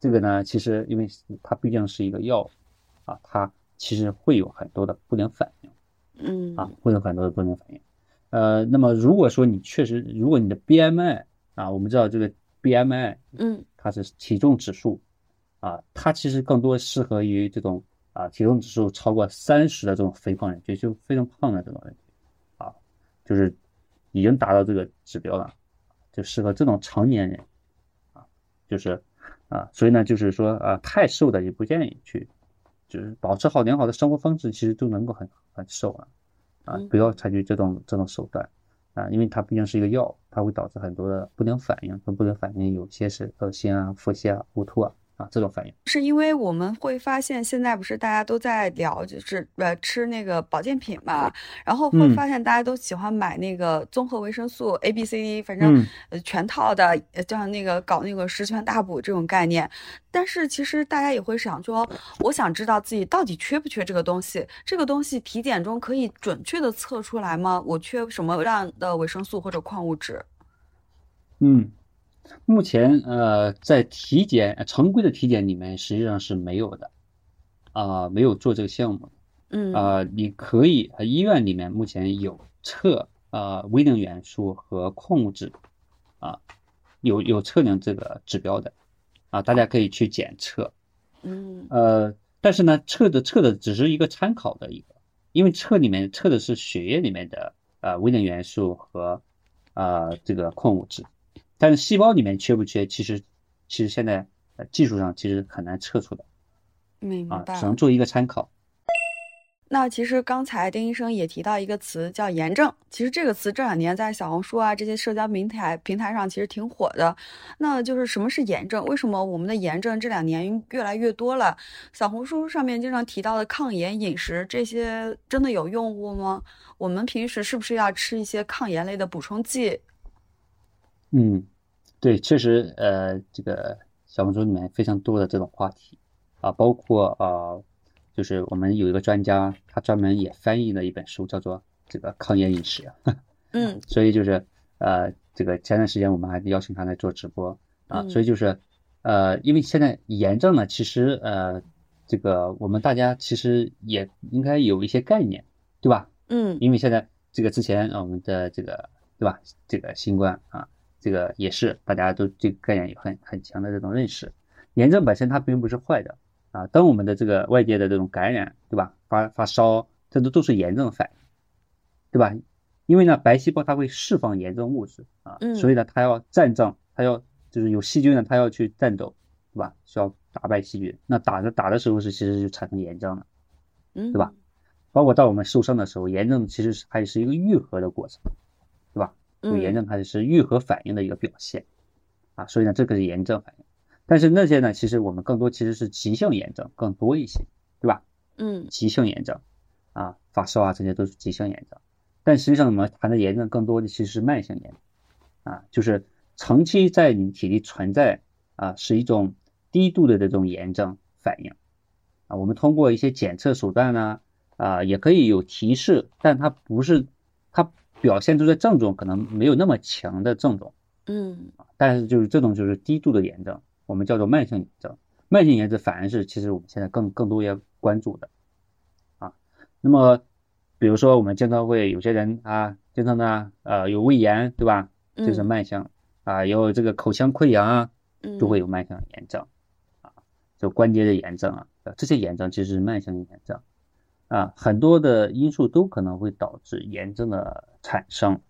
这个呢，其实因为它毕竟是一个药啊，它其实会有很多的不良反应嗯啊，会有很多的不良反应。呃，那么如果说你确实，如果你的 BMI 啊，我们知道这个 BMI 嗯它是体重指数啊，它其实更多适合于这种啊体重指数超过三十的这种肥胖人群，就非常胖的这种人群啊，就是已经达到这个指标了。就适合这种成年人，啊，就是啊，所以呢，就是说啊，太瘦的也不建议去，就是保持好良好的生活方式，其实都能够很很瘦啊，啊，不要采取这种这种手段，啊，因为它毕竟是一个药，它会导致很多的不良反应，不良反应有些是恶心啊、腹泻啊、呕吐啊啊这种反应。是因为我们会发现，现在不是大家都在聊，就是呃吃那个保健品嘛，然后会嗯发现大家都喜欢买那个综合维生素 A、B、C、D，反正嗯呃全套的，像那个搞那个十全大补这种概念。但是其实大家也会想说，我想知道自己到底缺不缺这个东西，这个东西体检中可以准确的测出来吗？我缺什么样的维生素或者矿物质？嗯，目前呃，在体检呃常规的体检里面实际上是没有的，啊、没有做这个项目。嗯啊、你可以呃医院里面目前有测啊微量元素和矿物质啊，有有测量这个指标的啊，大家可以去检测。嗯呃，但是呢，测的测的只是一个参考的一个，因为测里面测的是血液里面的呃微量元素和啊这个矿物质，但是细胞里面缺不缺，其实其实现在呃技术上其实很难测出来啊，明白。只能做一个参考。那其实刚才丁医生也提到一个词叫炎症，其实这个词这两年在小红书啊这些社交平台平台上其实挺火的。那就是什么是炎症？为什么我们的炎症这两年越来越多了？小红书上面经常提到的抗炎饮食，这些真的有用物吗？我们平时是不是要吃一些抗炎类的补充剂？嗯，对，确实，呃，这个小红书里面非常多的这种话题啊，包括啊，就是我们有一个专家，他专门也翻译了一本书，叫做这个抗炎饮食。(laughs) 嗯所以就是呃，这个前段时间我们还邀请他来做直播啊，嗯所以就是呃，因为现在炎症呢，其实呃，这个我们大家其实也应该有一些概念，对吧？嗯因为现在这个之前啊我们的这个对吧，这个新冠啊，这个也是大家都这个概念有很很强的这种认识。炎症本身它并不是坏的啊，当我们的这个外界的这种感染，对吧？发发烧，这都都是炎症反应，对吧？因为呢，白细胞它会释放炎症物质啊，嗯所以呢，它要战争，它要就是有细菌呢，它要去战斗，对吧？需要打败细菌。那打着打的时候是其实就产生炎症了。嗯，对吧？包括到我们受伤的时候，炎症其实是还是一个愈合的过程，有炎嗯症它是愈合反应的一个表现啊，所以呢，这个是炎症反应。但是那些呢，其实我们更多其实是急性炎症更多一些，对吧？嗯急性炎症啊，发烧啊，这些都是急性炎症。但实际上我们谈的炎症更多的其实是慢性炎症啊，就是长期在你体内存在啊，是一种低度的这种炎症反应啊。我们通过一些检测手段呢啊，也可以有提示，但它不是它表现出的症状可能没有那么强的症状。嗯但是就是这种就是低度的炎症，我们叫做慢性炎症。慢性炎症反而是其实我们现在更更多要关注的啊。那么比如说我们经常会有些人啊，经常呢呃有胃炎，对吧？就是嗯慢性啊，有这个口腔溃疡啊，嗯都会有慢性炎症啊，就关节的炎症啊，呃这些炎症其实是慢性炎症啊，很多的因素都可能会导致炎症的产生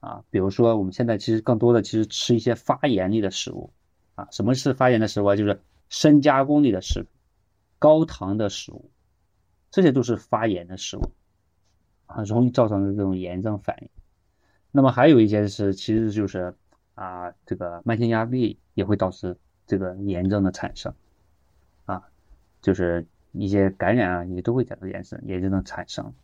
啊，比如说我们现在其实更多的其实吃一些发炎类的食物啊，什么是发炎的食物啊？就是深加工类的食物、高糖的食物，这些都是发炎的食物啊，容易造成的这种炎症反应。那么还有一些是，其实就是啊，这个慢性压力也会导致这个炎症的产生，啊，就是一些感染啊，也都会导致炎症也就能产生。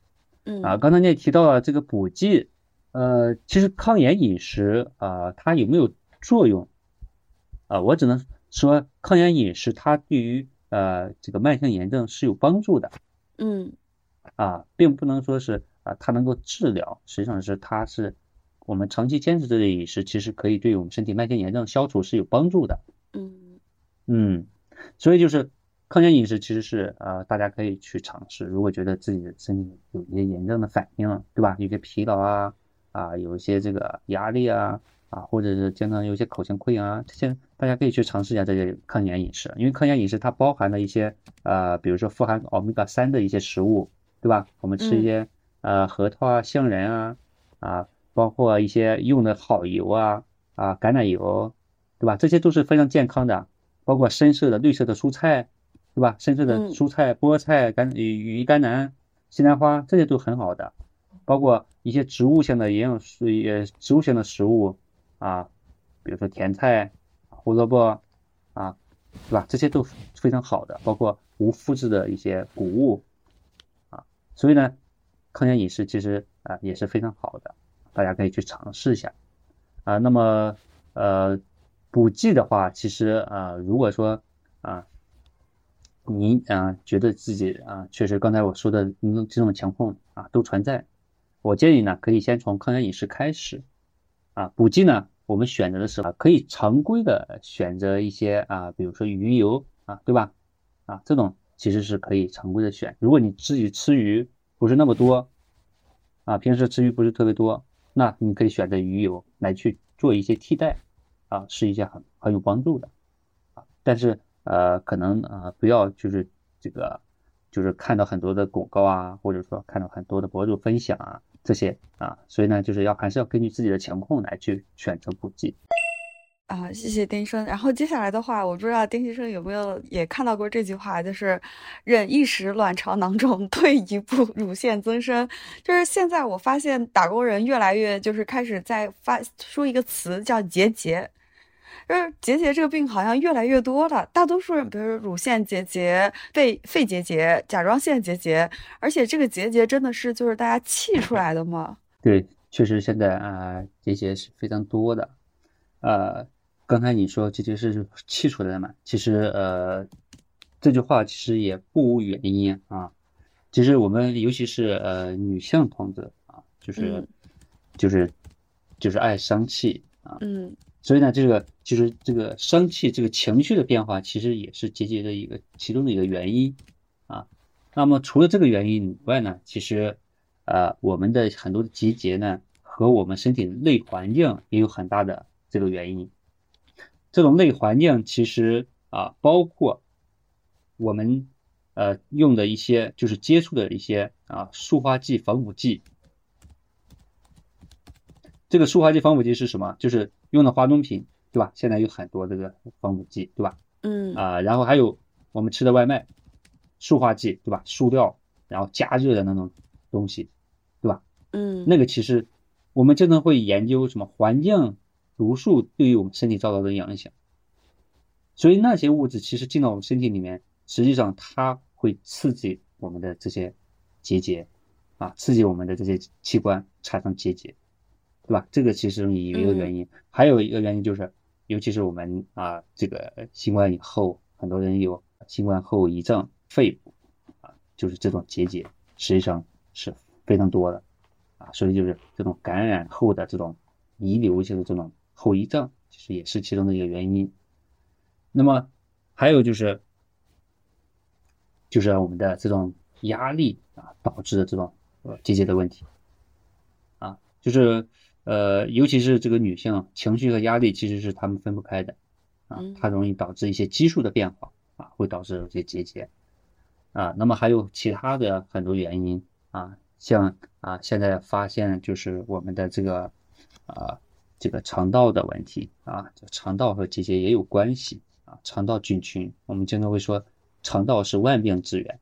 嗯啊，刚才你也提到了这个补剂，呃，其实抗炎饮食啊，它有没有作用？啊，我只能说抗炎饮食它对于呃这个慢性炎症是有帮助的嗯啊，并不能说是啊它能够治疗，实际上是它是我们长期坚持这类饮食，其实可以对我们身体慢性炎症消除是有帮助的。嗯嗯，所以就是抗炎饮食其实是呃大家可以去尝试，如果觉得自己的身体有一些炎症的反应，对吧？有些疲劳啊啊，有一些这个压力啊啊，或者是经常有一些口腔溃疡啊，这些大家可以去尝试一下这些抗炎饮食，因为抗炎饮食它包含了一些呃，比如说富含欧米伽三的一些食物，对吧？我们吃一些呃核桃啊、杏仁啊啊，包括一些用的好油啊啊，橄榄油，对吧？这些都是非常健康的。包括深色的、绿色的蔬菜，对吧？深色的嗯蔬菜，菠菜、甘羽羽衣甘蓝、西兰花，这些都很好的。包括一些植物性的营养素，也植物性的食物啊，比如说甜菜、胡萝卜啊，对吧？这些都非常好的。包括无麸质的一些谷物啊，所以呢，抗炎饮食其实啊也是非常好的，大家可以去尝试一下啊。那么呃。补剂的话，其实啊、呃，如果说啊，您啊觉得自己啊确实刚才我说的嗯这种情况啊都存在，我建议呢可以先从抗炎饮食开始啊，补剂呢我们选择的时候可以常规的选择一些啊，比如说鱼油啊，对吧？啊，这种其实是可以常规的选。如果你自己吃鱼不是那么多啊，平时吃鱼不是特别多，那你可以选择鱼油来去做一些替代。啊，是一些很很有帮助的，啊，但是呃，可能啊，不要就是这个，就是看到很多的广告啊，或者说看到很多的博主分享啊，这些啊，所以呢，就是要还是要根据自己的情况来去选择补剂。啊，谢谢丁医生。然后接下来的话，我不知道丁医生有没有也看到过这句话，就是“忍一时卵巢囊肿，(laughs) 退一步乳腺增生”。就是现在我发现打工人越来越就是开始在发说一个词叫“结节”。就是结节这个病好像越来越多了，大多数人，比如说乳腺结节、肺肺结节、甲状腺结节，而且这个结节真的是就是大家气出来的吗？(laughs) 对，确实现在啊结节是非常多的。呃，刚才你说结节是气出来的嘛？其实呃这句话其实也不无原因啊。其实我们尤其是呃女性同志啊，就是、嗯、就是就是爱生气啊。嗯。所以呢，这个就是这个生气，这个情绪的变化，其实也是结节的一个其中的一个原因啊。那么除了这个原因以外呢，其实呃我们的很多的结节呢，和我们身体内环境也有很大的这个原因。这种内环境其实啊，包括我们呃用的一些就是接触的一些啊塑化剂、防腐剂。这个塑化剂、防腐剂是什么？就是用的化妆品，对吧？现在有很多这个防腐剂，对吧？嗯啊，然后还有我们吃的外卖，塑化剂，对吧？塑料，然后加热的那种东西，对吧？嗯，那个其实我们经常会研究什么环境毒素对于我们身体造成的影响，所以那些物质其实进到我们身体里面，实际上它会刺激我们的这些结节，啊，刺激我们的这些器官产生结节。对吧？这个其实有一个原因，嗯、还有一个原因就是，尤其是我们啊，这个新冠以后，很多人有新冠后遗症，肺部啊，就是这种结节，实际上是非常多的啊，所以就是这种感染后的这种遗留性的这种后遗症，其实也是其中的一个原因。那么还有就是，就是我们的这种压力啊导致的这种呃结节的问题啊，就是。呃，尤其是这个女性，情绪和压力其实是她们分不开的，啊，它容易导致一些激素的变化，啊，会导致有些结节，啊，那么还有其他的很多原因，啊，像啊，现在发现就是我们的这个，啊，这个肠道的问题，啊，肠道和结节也有关系，啊，肠道菌群，我们经常会说肠道是万病之源，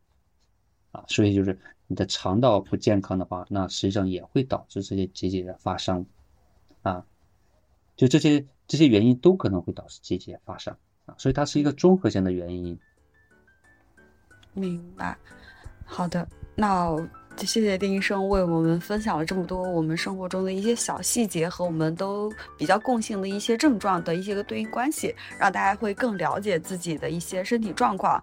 啊，所以就是你的肠道不健康的话，那实际上也会导致这些结节的发生，啊，就这些这些原因都可能会导致结节发生啊，所以它是一个综合性的原因。明白，好的，那谢谢丁医生为我们分享了这么多我们生活中的一些小细节和我们都比较共性的一些症状的一些个对应关系，让大家会更了解自己的一些身体状况。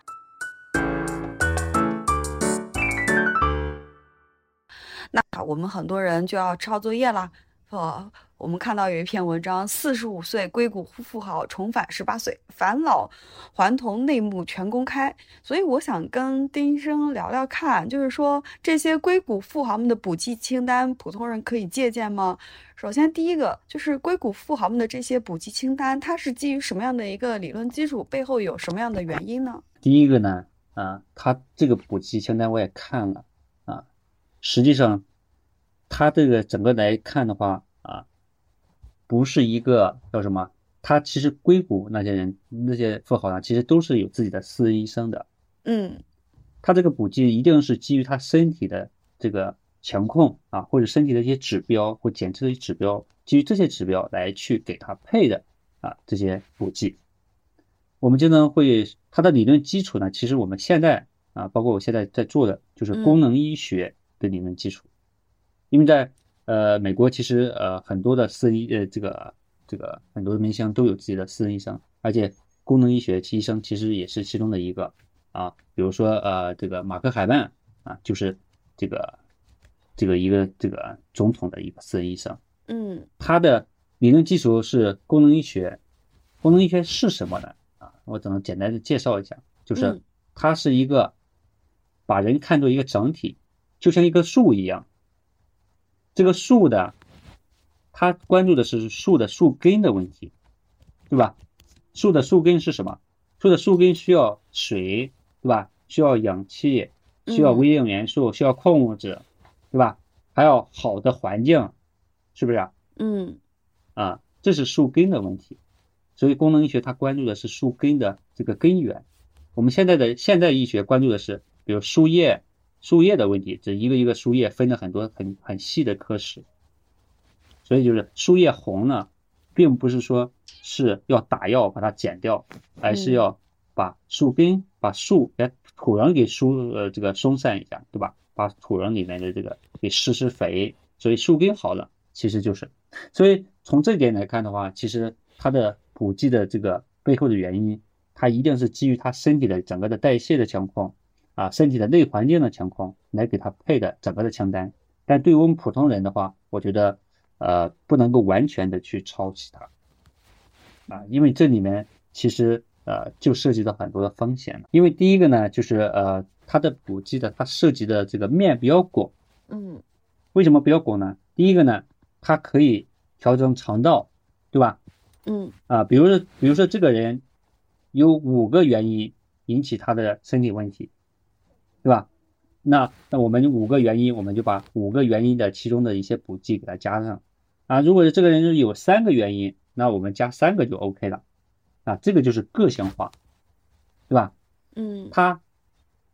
那我们很多人就要抄作业了，呃。我们看到有一篇文章，四十五岁硅谷富豪重返十八岁，返老还童内幕全公开。所以我想跟丁医生聊聊看，就是说这些硅谷富豪们的补剂清单，普通人可以借鉴吗？首先，第一个就是硅谷富豪们的这些补剂清单，它是基于什么样的一个理论基础？背后有什么样的原因呢？第一个呢，啊，他这个补剂清单我也看了，啊，实际上他这个整个来看的话。不是一个叫什么？他其实硅谷那些人那些富豪呢，其实都是有自己的私人医生的。嗯，他这个补剂一定是基于他身体的这个情况啊，或者身体的一些指标或检测的指标，基于这些指标来去给他配的啊这些补剂。我们经常会它的理论基础呢，其实我们现在啊，包括我现在在做的就是功能医学的理论基础，因为在。呃，美国其实呃很多的私医呃这个这个很多的明星都有自己的私人医生，而且功能医学医生其实也是其中的一个啊。比如说呃这个马克海曼啊，就是这个这个一个这个总统的一个私人医生。嗯，他的理论基础是功能医学。功能医学是什么呢？啊，我只能简单的介绍一下，就是它是一个把人看作一个整体，就像一棵树一样。这个树的，他关注的是树的树根的问题，对吧？树的树根是什么？树的树根需要水，对吧？需要氧气，需要微量元素，需要矿物质，对吧？还要好的环境，是不是？啊嗯，啊，这是树根的问题。所以功能医学它关注的是树根的这个根源。我们现在的现代医学关注的是，比如树叶。树叶的问题，这一个一个树叶分了很多很很细的科室，所以就是树叶红呢，并不是说是要打药把它剪掉，而是要把树根、把树给土壤给疏呃这个松散一下，对吧？把土壤里面的这个给施施肥，所以树根好了，其实就是，所以从这点来看的话，其实它的补剂的这个背后的原因，它一定是基于它身体的整个的代谢的情况。啊，身体的内环境的情况来给他配的整个的清单，但对于我们普通人的话，我觉得，呃，不能够完全的去抄袭它，啊，因为这里面其实呃就涉及到很多的风险了。因为第一个呢，就是呃它的补剂的它涉及的这个面比较广，嗯，为什么比较广呢？第一个呢，它可以调整肠道，对吧？嗯，啊，比如说比如说这个人有五个原因引起他的身体问题。对吧？那那我们五个原因，我们就把五个原因的其中的一些补剂给它加上啊。如果是这个人有三个原因，那我们加三个就 OK 了啊。这个就是个性化，对吧？嗯，他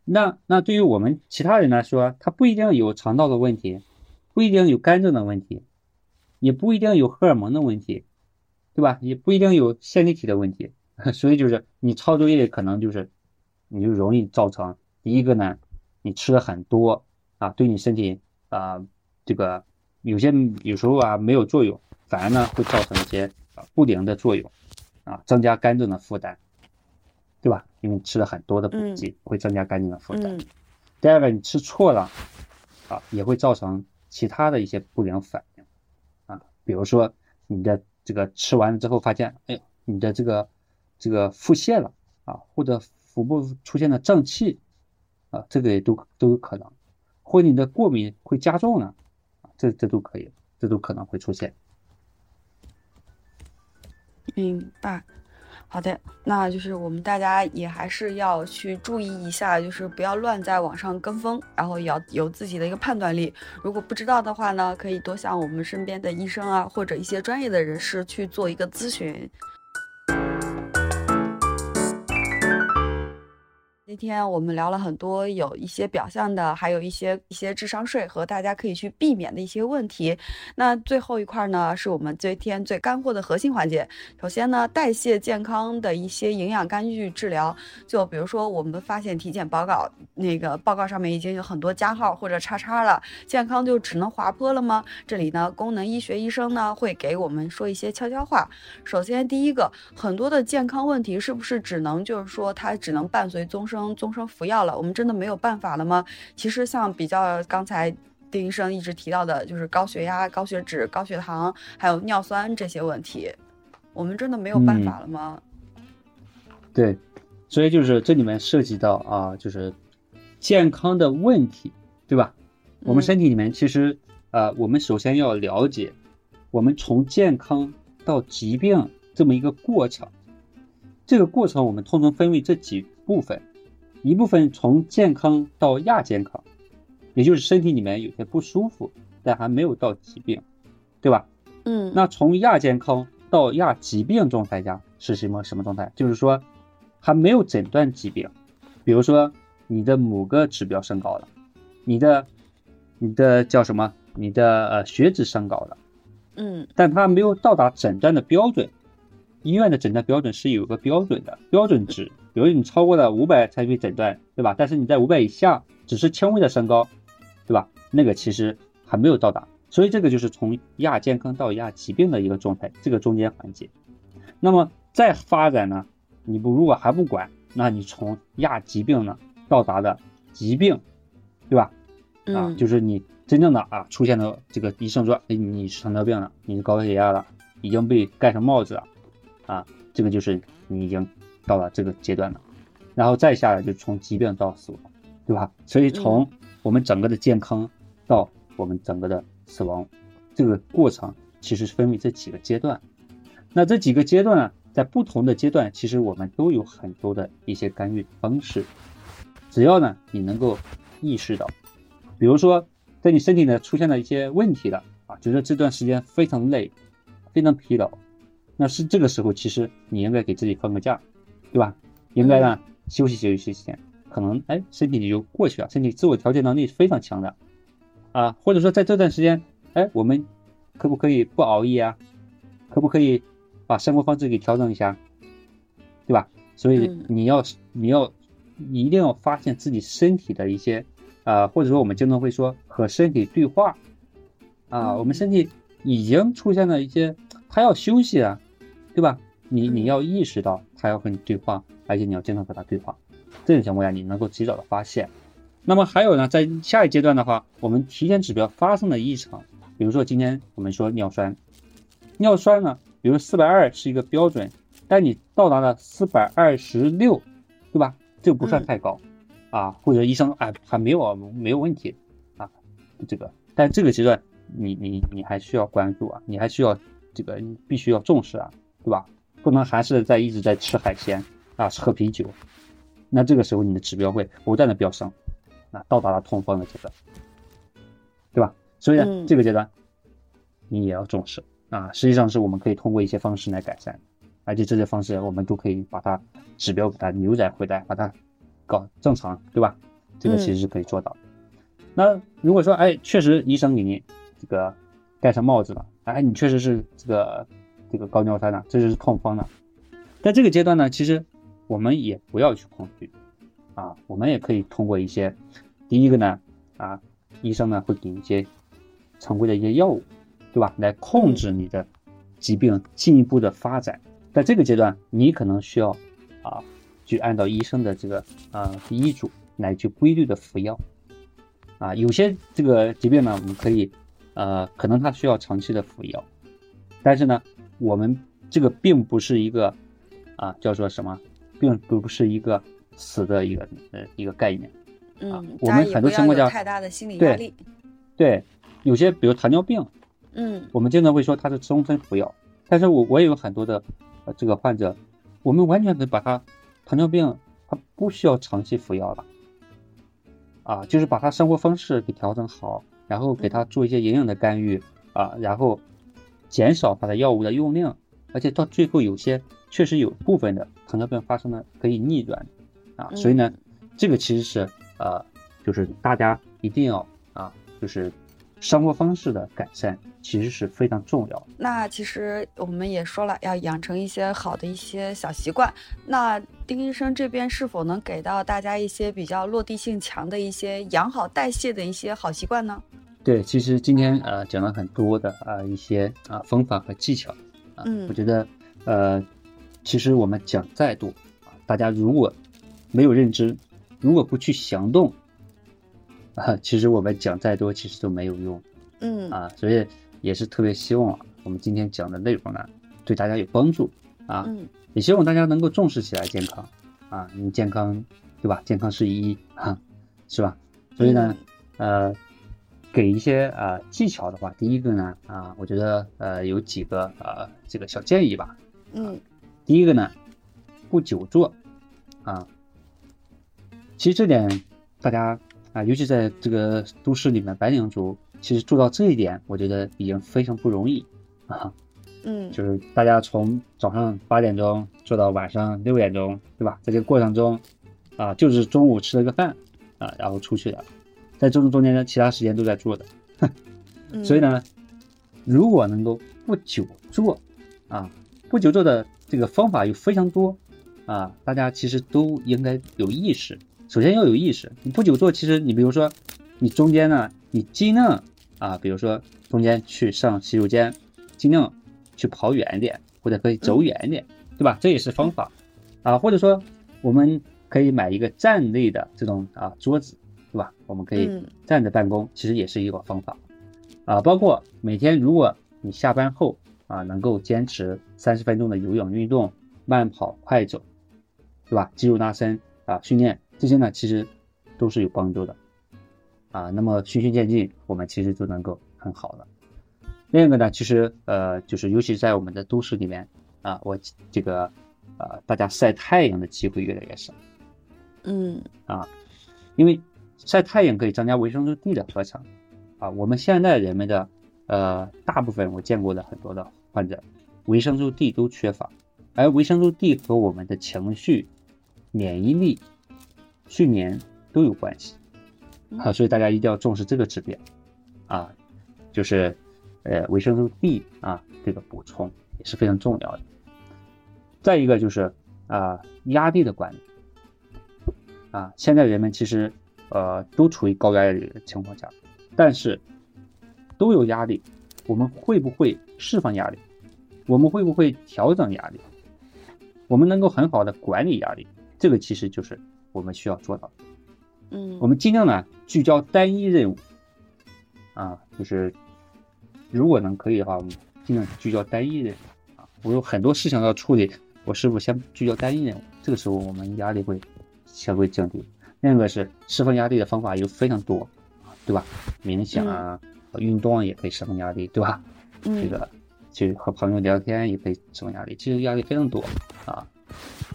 那那对于我们其他人来说，他不一定有肠道的问题，不一定有肝脏的问题，也不一定有荷尔蒙的问题，对吧？也不一定有线粒体的问题，(laughs) 所以就是你抄作业可能就是你就容易造成。第一个呢，你吃的很多啊，对你身体啊，这个有些有时候啊没有作用，反而呢会造成一些啊不良的作用啊，增加肝脏的负担，对吧？因为吃了很多的补剂，会增加肝脏的负担。第二个，你吃错了啊，也会造成其他的一些不良反应啊，比如说你的这个吃完了之后发现，哎，你的这个这个腹泻了啊，或者腹部出现了胀气。啊，这个也都都有可能，或者你的过敏会加重呢，啊，这这都可以，这都可能会出现。明白，好的，那就是我们大家也还是要去注意一下，就是不要乱在网上跟风，然后也要有自己的一个判断力。如果不知道的话呢，可以多向我们身边的医生啊，或者一些专业的人士去做一个咨询。今天我们聊了很多有一些表象的，还有一些一些智商税和大家可以去避免的一些问题。那最后一块呢，是我们今天最干货的核心环节。首先呢，代谢健康的一些营养干预治疗，就比如说我们发现体检报告那个报告上面已经有很多加号或者叉叉了，健康就只能滑坡了吗？这里呢，功能医学医生呢会给我们说一些悄悄话。首先第一个，很多的健康问题是不是只能就是说它只能伴随终生？终生服药了，我们真的没有办法了吗？其实像比较刚才丁医生一直提到的，就是高血压、高血脂、高血糖，还有尿酸这些问题，我们真的没有办法了吗？对，所以就是这里面涉及到啊，就是健康的问题，对吧？我们身体里面其实啊，我们首先要了解，我们从健康到疾病这么一个过程，这个过程我们通常分为这几。部分，一部分从健康到亚健康，也就是身体里面有些不舒服，但还没有到疾病，对吧？嗯，那从亚健康到亚疾病状态下是什么什么状态？就是说还没有诊断疾病，比如说你的某个指标升高了，你的你的叫什么？你的呃血脂升高了，嗯，但它没有到达诊断的标准，医院的诊断标准是有个标准的标准值。比如你超过了五百才被诊断，对吧？但是你在五百以下，只是轻微的升高，对吧？那个其实还没有到达，所以这个就是从亚健康到亚疾病的一个状态，这个中间环节。那么再发展呢？你不如果还不管，那你从亚疾病呢到达的疾病，对吧？啊，就是你真正的啊出现了这个医生说，哎，你是糖尿病了，你是高血压了，已经被盖上帽子了，啊，这个就是你已经。到了这个阶段了，然后再下来就从疾病到死亡，对吧？所以从我们整个的健康到我们整个的死亡，这个过程其实是分为这几个阶段。那这几个阶段呢，在不同的阶段，其实我们都有很多的一些干预方式。只要呢你能够意识到，比如说在你身体呢出现了一些问题了啊，觉得这段时间非常累，非常疲劳，那是这个时候其实你应该给自己放个假。对吧？应该呢休息休息休息，可能哎身体就过去了，身体自我调节能力是非常强的啊。或者说在这段时间，哎，我们可不可以不熬夜啊？可不可以把生活方式给调整一下？对吧？所以你要你要一定要发现自己身体的一些啊，或者说我们经常会说和身体对话啊，我们身体已经出现了一些，它要休息啊，对吧？你你要意识到他要和你对话，而且你要经常和他对话，这种情况下你能够及早的发现。那么还有呢，在下一阶段的话，我们体检指标发生了异常，比如说今天我们说尿酸，尿酸呢，比如四百二是一个标准，但你到达了四百二十六，对吧？这个不算太高啊，或者医生哎还没有没有问题啊，这个，但这个阶段你你你还需要关注啊，你还需要这个必须要重视啊，对吧？不能还是在一直在吃海鲜啊，喝啤酒，那这个时候你的指标会不断的飙升，啊，到达了痛风的阶段，对吧？所以呢这个阶段你也要重视啊。实际上是我们可以通过一些方式来改善，而且这些方式我们都可以把它指标给它扭转回来，把它搞正常，对吧？这个其实是可以做到的。那如果说哎，确实医生给你这个戴上帽子了，哎，你确实是这个。这个高尿酸呢，这就是痛风了。在这个阶段呢，其实我们也不要去恐惧啊，我们也可以通过一些，第一个呢，啊，医生呢会给一些常规的一些药物，对吧？来控制你的疾病进一步的发展。在这个阶段，你可能需要啊，去按照医生的这个啊医嘱来去规律的服药啊。有些这个疾病呢，我们可以呃，可能它需要长期的服药，但是呢。我们这个并不是一个啊，叫做什么，并不是一个死的一个呃一个概念。嗯，我们很多情况下太大的心理压力。对，有些比如糖尿病，嗯，我们经常会说它是终身服药，但是我我也有很多的这个患者，我们完全可以把他糖尿病他不需要长期服药了，啊，就是把他生活方式给调整好，然后给他做一些营养的干预啊，然后。减少它的药物的用量，而且到最后有些确实有部分的糖尿病发生了可以逆转，啊，所以呢，这个其实是呃，就是大家一定要啊，就是生活方式的改善，其实是非常重要。那其实我们也说了，要养成一些好的一些小习惯。那丁医生这边是否能给到大家一些比较落地性强的一些养好代谢的一些好习惯呢？对，其实今天呃讲了很多的啊一些啊方法和技巧啊，嗯我觉得呃其实我们讲再多啊，大家如果没有认知，如果不去行动啊，其实我们讲再多其实都没有用嗯啊，所以也是特别希望啊我们今天讲的内容呢对大家有帮助啊，嗯也希望大家能够重视起来健康啊，你健康对吧？健康是一哈啊，是吧？所以呢，呃，给一些啊、呃技巧的话，第一个呢啊，我觉得呃有几个呃这个小建议吧。嗯第一个呢，不久坐啊，其实这点大家啊，尤其在这个都市里面，白领族其实做到这一点，我觉得已经非常不容易啊。嗯就是大家从早上八点钟做到晚上六点钟，对吧？在这个过程中，啊，就是中午吃了个饭，啊，然后出去的，在这中中间呢，其他时间都在做的。嗯，所以呢，如果能够不久坐，啊，不久坐的这个方法有非常多，啊，大家其实都应该有意识。首先要有意识，你不久坐，其实你比如说，你中间呢，你尽量啊，比如说中间去上洗手间，尽量去跑远一点，或者可以走远一点，对吧？这也是方法啊，或者说我们可以买一个站立的这种啊桌子，对吧？我们可以嗯站着办公，其实也是一个方法啊。包括每天如果你下班后啊能够坚持三十分钟的有氧运动，慢跑、快走，对吧？肌肉拉伸啊训练这些呢，其实都是有帮助的啊。那么循序渐进，我们其实就能够很好了。另一个呢，其实呃，就是尤其在我们的都市里面啊，我这个呃，大家晒太阳的机会越来越少嗯啊，因为晒太阳可以增加维生素 D 的合成。啊。我们现在人们的呃，大部分我见过的很多的患者，维生素 D 都缺乏，而维生素 D 和我们的情绪、免疫力、睡眠都有关系。啊，所以大家一定要重视这个指标。啊，就是呃维生素 D 啊这个补充也是非常重要的。再一个就是啊压力的管理。啊，现在人们其实呃都处于高压力的情况下，但是都有压力，我们会不会释放压力？我们会不会调整压力？我们能够很好的管理压力，这个其实就是我们需要做到的。嗯，我们尽量呢聚焦单一任务，啊，就是如果能可以的话，我们尽量聚焦单一任务啊。我有很多事情要处理，我是不是先聚焦单一任务？这个时候我们压力会相对降低。另一个是释放压力的方法有非常多，对吧？冥想啊，运动也可以释放压力，对吧？这嗯个去和朋友聊天也可以释放压力，其实压力非常多啊，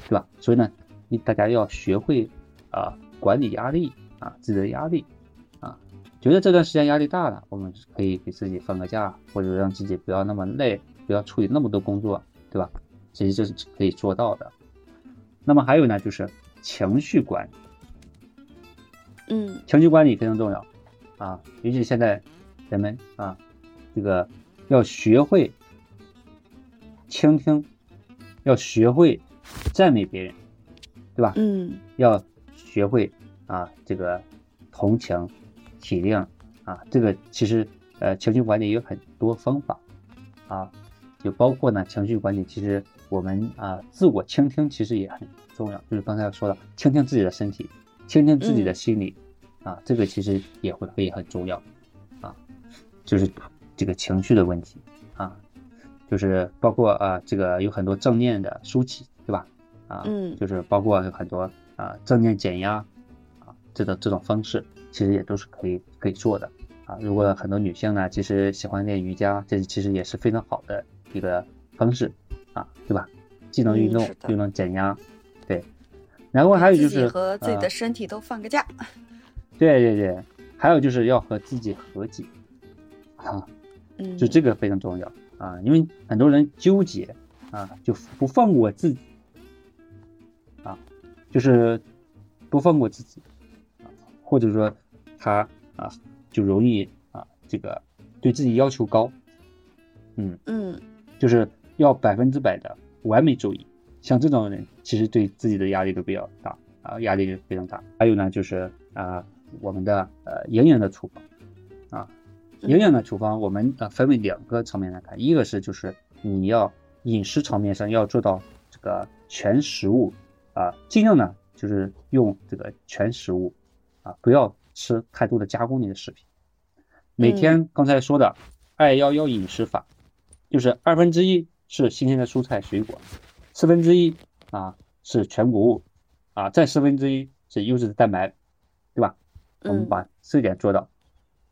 对吧？所以呢，你大家要学会啊管理压力啊自己的压力啊，觉得这段时间压力大了，我们可以给自己放个假，或者让自己不要那么累，不要处理那么多工作，对吧？其实这是可以做到的。那么还有呢，就是情绪管理。嗯情绪管理非常重要啊，尤其现在人们啊，这个要学会倾听，要学会赞美别人，对吧？嗯要学会啊，这个同情、体谅啊，这个其实呃情绪管理有很多方法啊，就包括呢情绪管理，其实我们啊自我倾听其实也很重要，就是刚才说的，倾听自己的身体，倾听自己的心理、啊，这个其实也会会很重要啊，就是这个情绪的问题啊，就是包括啊这个有很多正念的书籍，对吧？啊，嗯就是包括有很多啊正念减压啊这种这种方式，其实也都是可以可以做的啊。如果很多女性呢，其实喜欢练瑜伽，这其实也是非常好的一个方式啊，对吧？既能运动、嗯又能减压，对。然后还有就自己是和自己啊的身体都放个假。对对对，还有就是要和自己和解啊，嗯，就这个非常重要啊，因为很多人纠结啊，就不放过自己啊，就是不不放过自己，啊，或者说他啊就容易啊这个对自己要求高，嗯嗯，就是要百分之百的完美主义。像这种人，其实对自己的压力都比较大啊，压力非常大。还有呢，就是啊，我们的呃营养的处方啊，营养的处方，我们啊分为两个层面来看，一个是就是你要饮食层面上要做到这个全食物啊，尽量呢就是用这个全食物啊，不要吃太多的加工类的食品。每天刚才说的二幺幺饮食法，就是二分之一是新鲜的蔬菜水果。四分之一啊是全谷物，啊再四分之一是优质的蛋白，对吧？我们把这点做到，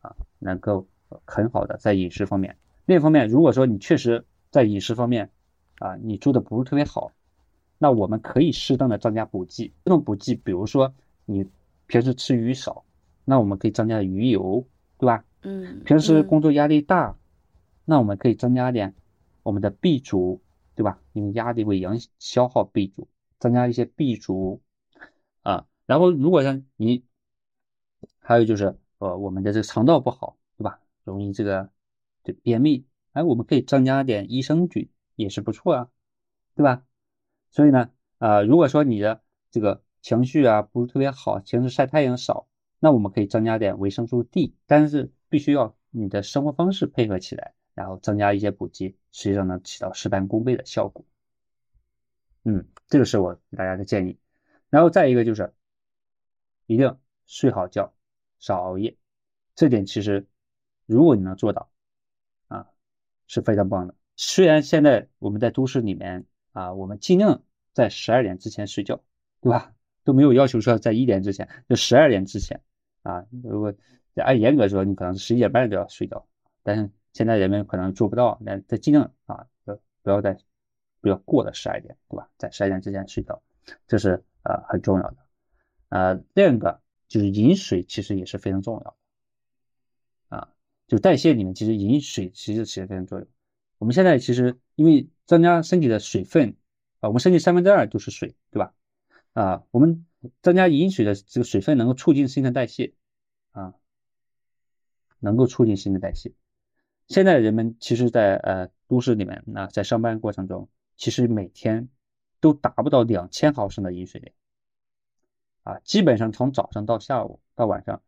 啊能够很好的在饮食方面。另一方面，如果说你确实在饮食方面啊你做的不是特别好，那我们可以适当的增加补剂。这种补剂，比如说你平时吃鱼少，那我们可以增加鱼油，对吧？嗯。平时工作压力大，那我们可以增加点我们的 B 族。对吧？因为压力会影消耗 B 族，增加一些 B 族啊。然后如果像你，还有就是呃，我们的这个肠道不好，对吧？容易这个这便秘，哎，我们可以增加点益生菌，也是不错啊，对吧？所以呢，啊，如果说你的这个情绪啊不是特别好，平时晒太阳少，那我们可以增加点维生素 D，但是必须要你的生活方式配合起来。然后增加一些补剂，实际上能起到事半功倍的效果。嗯，这个是我给大家的建议。然后再一个就是，一定睡好觉，少熬夜。这点其实，如果你能做到，啊，是非常棒的。虽然现在我们在都市里面啊，我们尽量在十二点之前睡觉，对吧？都没有要求说在一点之前，就十二点之前啊。如果按严格说，你可能十一点半就要睡觉，但是。现在人们可能做不到，那再尽量啊，不不要在不要过了十二点，对吧？在十二点之前睡觉，这是呃很重要的。呃，第二个就是饮水，其实也是非常重要的啊。就代谢里面，其实饮水其实起着非常作用。我们现在其实因为增加身体的水分啊，我们身体三分之二都是水，对吧？啊，我们增加饮水的这个水分，能够促进新陈代谢啊，能够促进新陈代谢。现在人们其实，在呃都市里面，那在上班过程中，其实每天都达不到两千毫升的饮水量，啊，基本上从早上到下午到晚上，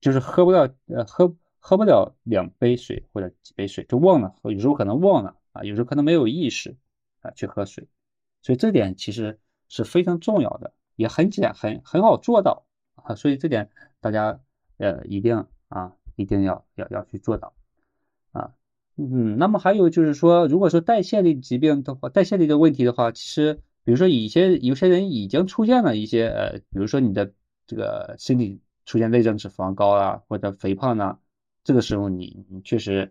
就是喝不了呃喝喝不了两杯水或者几杯水，就忘了，有时候可能忘了啊，有时候可能没有意识啊去喝水，所以这点其实是非常重要的，也很简很很好做到。啊，所以这点大家呃一定啊一定要要要去做到。嗯，那么还有就是说，如果说代谢类疾病的话，代谢类的问题的话，其实比如说一些有些人已经出现了一些呃，比如说你的这个身体出现内脏脂肪高啊，或者肥胖呢，这个时候你你确实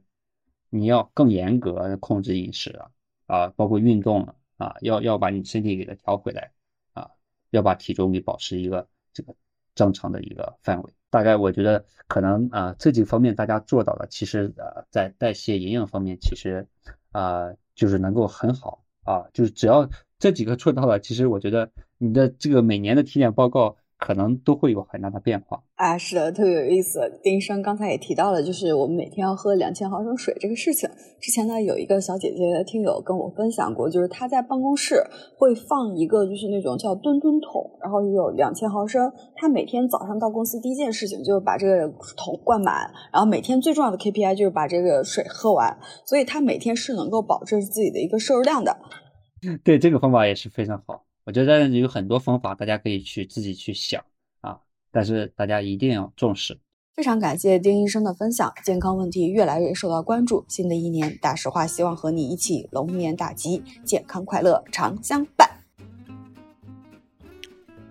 你要更严格控制饮食啊，啊，包括运动啊，要要把你身体给它调回来啊，要把体重给保持一个这个正常的一个范围。大概我觉得可能啊这几方面大家做到了，其实呃在代谢营养方面，其实啊就是能够很好啊，就是只要这几个做到了，其实我觉得你的这个每年的体检报告。可能都会有很大的变化啊！是的，特别有意思。丁医生刚才也提到了，就是我们每天要喝两千毫升水这个事情。之前呢，有一个小姐姐听友跟我分享过，就是她在办公室会放一个就是那种叫吨吨桶，然后有两千毫升。她每天早上到公司第一件事情就是把这个桶灌满，然后每天最重要的 KPI 就是把这个水喝完。所以她每天是能够保证自己的一个摄入量的。对，这个方法也是非常好。我觉得有很多方法，大家可以去自己去想啊，但是大家一定要重视。非常感谢丁医生的分享，健康问题越来越受到关注。新的一年，大实话希望和你一起龙年大吉，健康快乐常相伴。